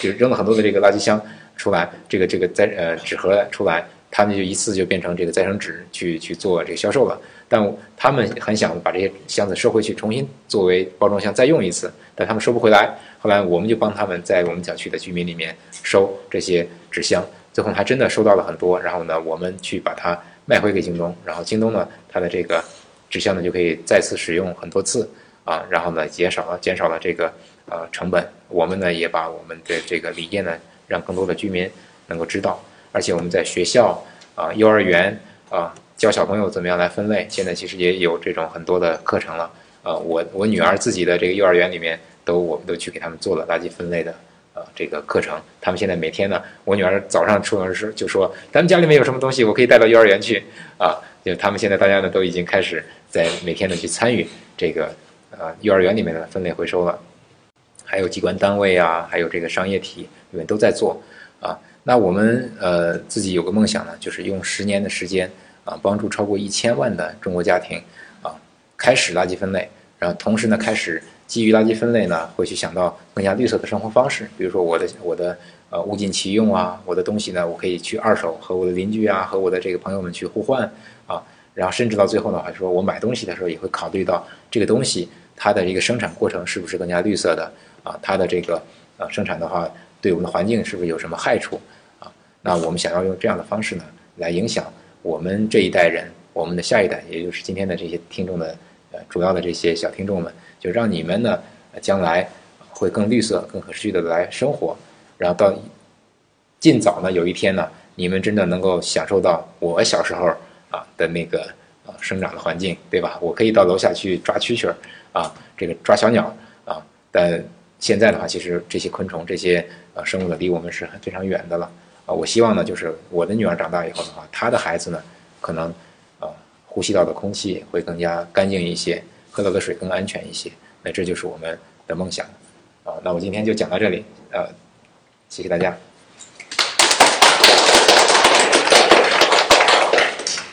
Speaker 1: 就扔了很多的这个垃圾箱出来，这个这个在呃纸盒出来，他们就一次就变成这个再生纸去去做这个销售了。但他们很想把这些箱子收回去，重新作为包装箱再用一次，但他们收不回来。后来我们就帮他们在我们小区的居民里面收这些纸箱，最后还真的收到了很多。然后呢，我们去把它卖回给京东，然后京东呢，它的这个纸箱呢就可以再次使用很多次。啊，然后呢，减少了减少了这个呃成本，我们呢也把我们的这个理念呢，让更多的居民能够知道，而且我们在学校啊、幼儿园啊教小朋友怎么样来分类，现在其实也有这种很多的课程了。呃，我我女儿自己的这个幼儿园里面都我们都去给他们做了垃圾分类的呃这个课程，他们现在每天呢，我女儿早上出门时就说，咱们家里面有什么东西，我可以带到幼儿园去啊，就他们现在大家呢都已经开始在每天的去参与这个。啊，幼儿园里面的分类回收了，还有机关单位啊，还有这个商业体里面都在做啊。那我们呃自己有个梦想呢，就是用十年的时间啊，帮助超过一千万的中国家庭啊开始垃圾分类，然后同时呢开始基于垃圾分类呢，会去想到更加绿色的生活方式，比如说我的我的呃物尽其用啊，我的东西呢我可以去二手和我的邻居啊和我的这个朋友们去互换啊，然后甚至到最后呢，还说我买东西的时候也会考虑到这个东西。它的一个生产过程是不是更加绿色的啊？它的这个呃生产的话，对我们的环境是不是有什么害处啊？那我们想要用这样的方式呢，来影响我们这一代人，我们的下一代，也就是今天的这些听众的呃主要的这些小听众们，就让你们呢将来会更绿色、更可持续的来生活，然后到尽早呢有一天呢，你们真的能够享受到我小时候啊的那个啊生长的环境，对吧？我可以到楼下去抓蛐蛐儿。啊，这个抓小鸟啊，但现在的话，其实这些昆虫、这些呃生物呢，离我们是非常远的了啊。我希望呢，就是我的女儿长大以后的话，她的孩子呢，可能啊，呼吸到的空气会更加干净一些，喝到的水更安全一些。那这就是我们的梦想啊。那我今天就讲到这里，呃，谢谢大家。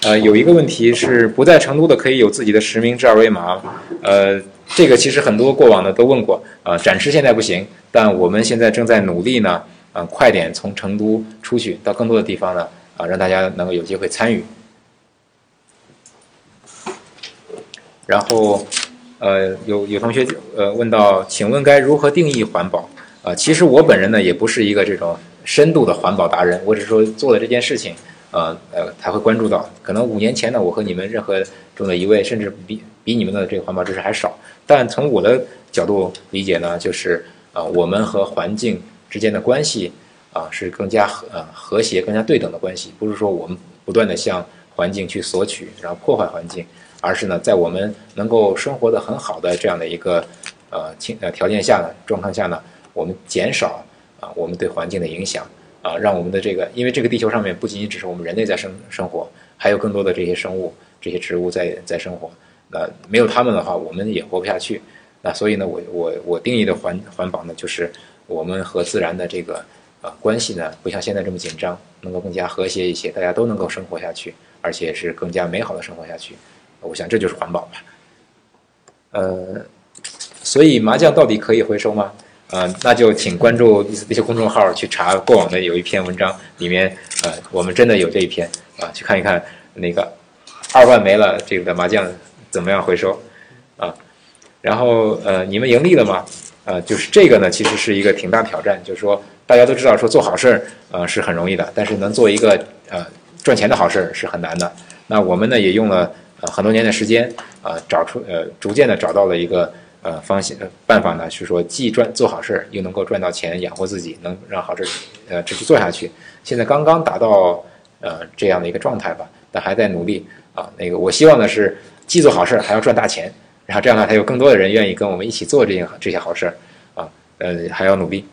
Speaker 1: 呃，有一个问题是不在成都的可以有自己的实名制二维码，呃，这个其实很多过往的都问过，呃，暂时现在不行，但我们现在正在努力呢，啊，快点从成都出去到更多的地方呢，啊，让大家能够有机会参与。然后，呃，有有同学呃问到，请问该如何定义环保？啊，其实我本人呢也不是一个这种深度的环保达人，我只是说做了这件事情。呃呃，才会关注到。可能五年前呢，我和你们任何中的一位，甚至比比你们的这个环保知识还少。但从我的角度理解呢，就是啊，我们和环境之间的关系啊，是更加和呃和谐、更加对等的关系。不是说我们不断的向环境去索取，然后破坏环境，而是呢，在我们能够生活的很好的这样的一个呃情呃条件下呢状况下呢，我们减少啊我们对环境的影响啊，让我们的这个，因为这个地球上面不仅仅只是我们人类在生生活，还有更多的这些生物、这些植物在在生活。那没有他们的话，我们也活不下去。那所以呢，我我我定义的环环保呢，就是我们和自然的这个呃关系呢，不像现在这么紧张，能够更加和谐一些，大家都能够生活下去，而且是更加美好的生活下去。我想这就是环保吧。呃，所以麻将到底可以回收吗？呃，那就请关注一些公众号去查过往的有一篇文章，里面呃我们真的有这一篇啊，去看一看那个二万没了这个麻将怎么样回收啊。然后呃，你们盈利了吗？呃，就是这个呢，其实是一个挺大挑战。就是说，大家都知道说做好事儿呃是很容易的，但是能做一个呃赚钱的好事儿是很难的。那我们呢也用了呃很多年的时间啊，找出呃逐渐的找到了一个呃方向办法呢，是说既赚做好事儿，又能够赚到钱养活自己，能让好事儿呃持续做下去。现在刚刚达到呃这样的一个状态吧，但还在努力啊。那个我希望的是既做好事还要赚大钱。然后这样呢，才有更多的人愿意跟我们一起做这些这些好事儿，啊，呃，还要努力。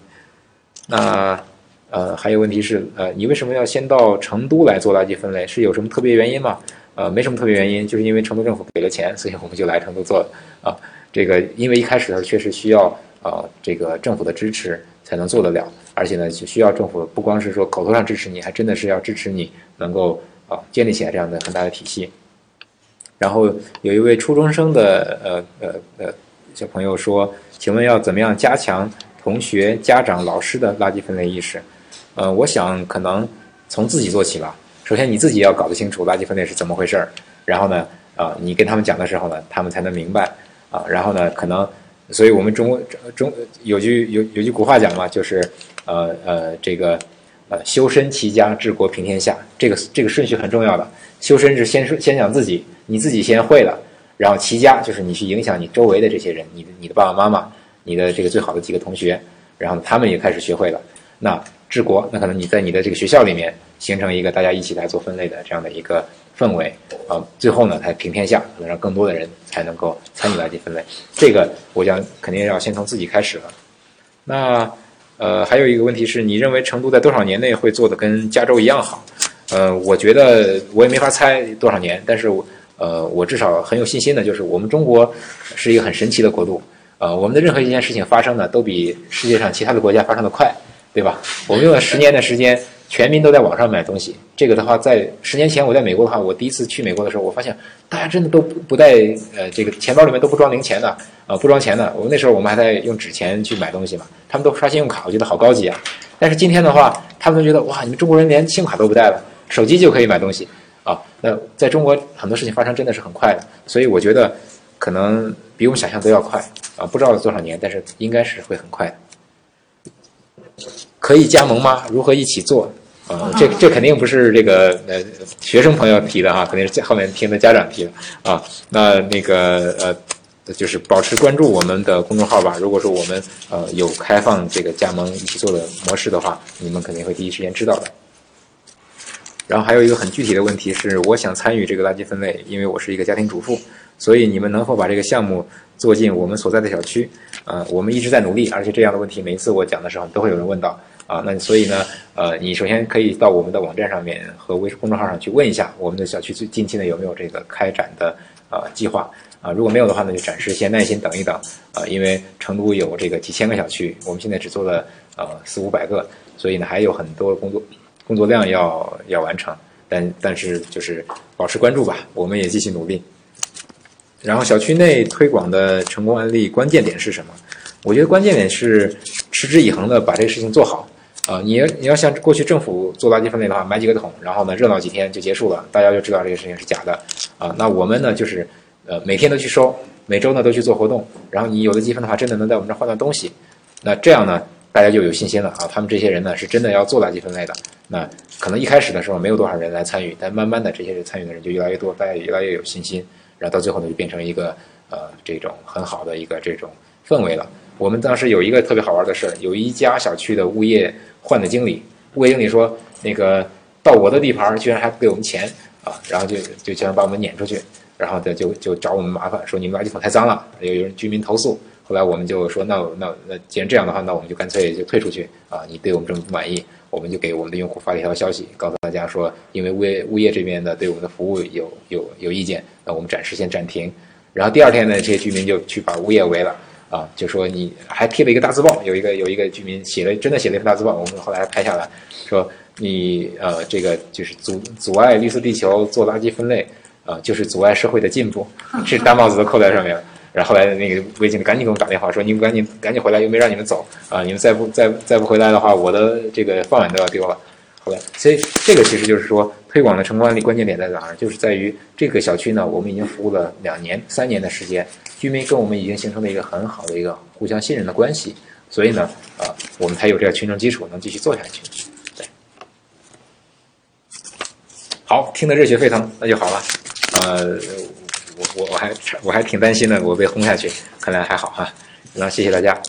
Speaker 1: 那呃，还有问题是，呃，你为什么要先到成都来做垃圾分类？是有什么特别原因吗？呃，没什么特别原因，就是因为成都政府给了钱，所以我们就来成都做。啊，这个因为一开始的时候确实需要啊这个政府的支持才能做得了，而且呢，就需要政府不光是说口头上支持你，还真的是要支持你能够啊建立起来这样的很大的体系。然后有一位初中生的呃呃呃小朋友说：“请问要怎么样加强同学、家长、老师的垃圾分类意识？”呃，我想可能从自己做起吧。首先你自己要搞得清楚垃圾分类是怎么回事儿，然后呢，啊，你跟他们讲的时候呢，他们才能明白啊。然后呢，可能，所以我们中国中有句有有句古话讲嘛，就是呃呃这个呃修身齐家治国平天下，这个这个顺序很重要的。修身是先先讲自己。你自己先会了，然后齐家就是你去影响你周围的这些人，你的你的爸爸妈妈，你的这个最好的几个同学，然后他们也开始学会了。那治国，那可能你在你的这个学校里面形成一个大家一起来做分类的这样的一个氛围啊，最后呢才平天下，可能让更多的人才能够参与垃圾分类。这个我想肯定要先从自己开始了。那呃还有一个问题是你认为成都在多少年内会做的跟加州一样好？呃，我觉得我也没法猜多少年，但是我。呃，我至少很有信心的，就是我们中国是一个很神奇的国度。呃，我们的任何一件事情发生的都比世界上其他的国家发生的快，对吧？我们用了十年的时间，全民都在网上买东西。这个的话，在十年前我在美国的话，我第一次去美国的时候，我发现大家真的都不不带呃这个钱包里面都不装零钱的啊，不装钱的。我们那时候我们还在用纸钱去买东西嘛，他们都刷信用卡，我觉得好高级啊。但是今天的话，他们都觉得哇，你们中国人连信用卡都不带了，手机就可以买东西。啊，那在中国很多事情发生真的是很快的，所以我觉得可能比我们想象都要快啊，不知道多少年，但是应该是会很快的。可以加盟吗？如何一起做？啊，这这肯定不是这个呃学生朋友提的哈，肯定是后面听的家长提的啊。那那个呃，就是保持关注我们的公众号吧。如果说我们呃有开放这个加盟一起做的模式的话，你们肯定会第一时间知道的。然后还有一个很具体的问题是，我想参与这个垃圾分类，因为我是一个家庭主妇，所以你们能否把这个项目做进我们所在的小区？呃，我们一直在努力，而且这样的问题每一次我讲的时候都会有人问到啊。那所以呢，呃，你首先可以到我们的网站上面和微公众号上去问一下，我们的小区最近期呢有没有这个开展的呃计划啊？如果没有的话呢，就暂时先耐心等一等啊，因为成都有这个几千个小区，我们现在只做了呃四五百个，所以呢还有很多工作。工作量要要完成，但但是就是保持关注吧，我们也继续努力。然后小区内推广的成功案例关键点是什么？我觉得关键点是持之以恒的把这个事情做好。啊，你要你要像过去政府做垃圾分类的话，买几个桶，然后呢热闹几天就结束了，大家就知道这个事情是假的。啊，那我们呢就是呃每天都去收，每周呢都去做活动，然后你有的积分的话，真的能在我们这换到东西。那这样呢？大家就有信心了啊！他们这些人呢，是真的要做垃圾分类的。那可能一开始的时候没有多少人来参与，但慢慢的这些人参与的人就越来越多，大家也越来越有信心，然后到最后呢，就变成一个呃这种很好的一个这种氛围了。我们当时有一个特别好玩的事儿，有一家小区的物业换的经理，物业经理说，那个到我的地盘居然还不给我们钱啊，然后就就想把我们撵出去，然后就就就找我们麻烦，说你们垃圾桶太脏了，有有人居民投诉。后来我们就说，那那那既然这样的话，那我们就干脆就退出去啊！你对我们这么不满意，我们就给我们的用户发了一条消息，告诉大家说，因为物业物业这边的对我们的服务有有有意见，那我们暂时先暂停。然后第二天呢，这些居民就去把物业围了啊，就说你还贴了一个大字报，有一个有一个居民写了真的写了一份大字报，我们后来拍下来，说你呃这个就是阻阻碍绿色地球做垃圾分类啊，就是阻碍社会的进步，这大帽子都扣在上面了。然后后来那个卫警赶紧给我们打电话说：“你们赶紧赶紧回来，又没让你们走啊！你们再不再再不回来的话，我的这个饭碗都要丢了。”后来，所以这个其实就是说推广的成功案例关键点在哪儿？就是在于这个小区呢，我们已经服务了两年、三年的时间，居民跟我们已经形成了一个很好的一个互相信任的关系，所以呢，啊，我们才有这个群众基础能继续做下去。对，好，听得热血沸腾，那就好了，呃。我我我还我还挺担心的我被轰下去看来还好哈。那谢谢大家。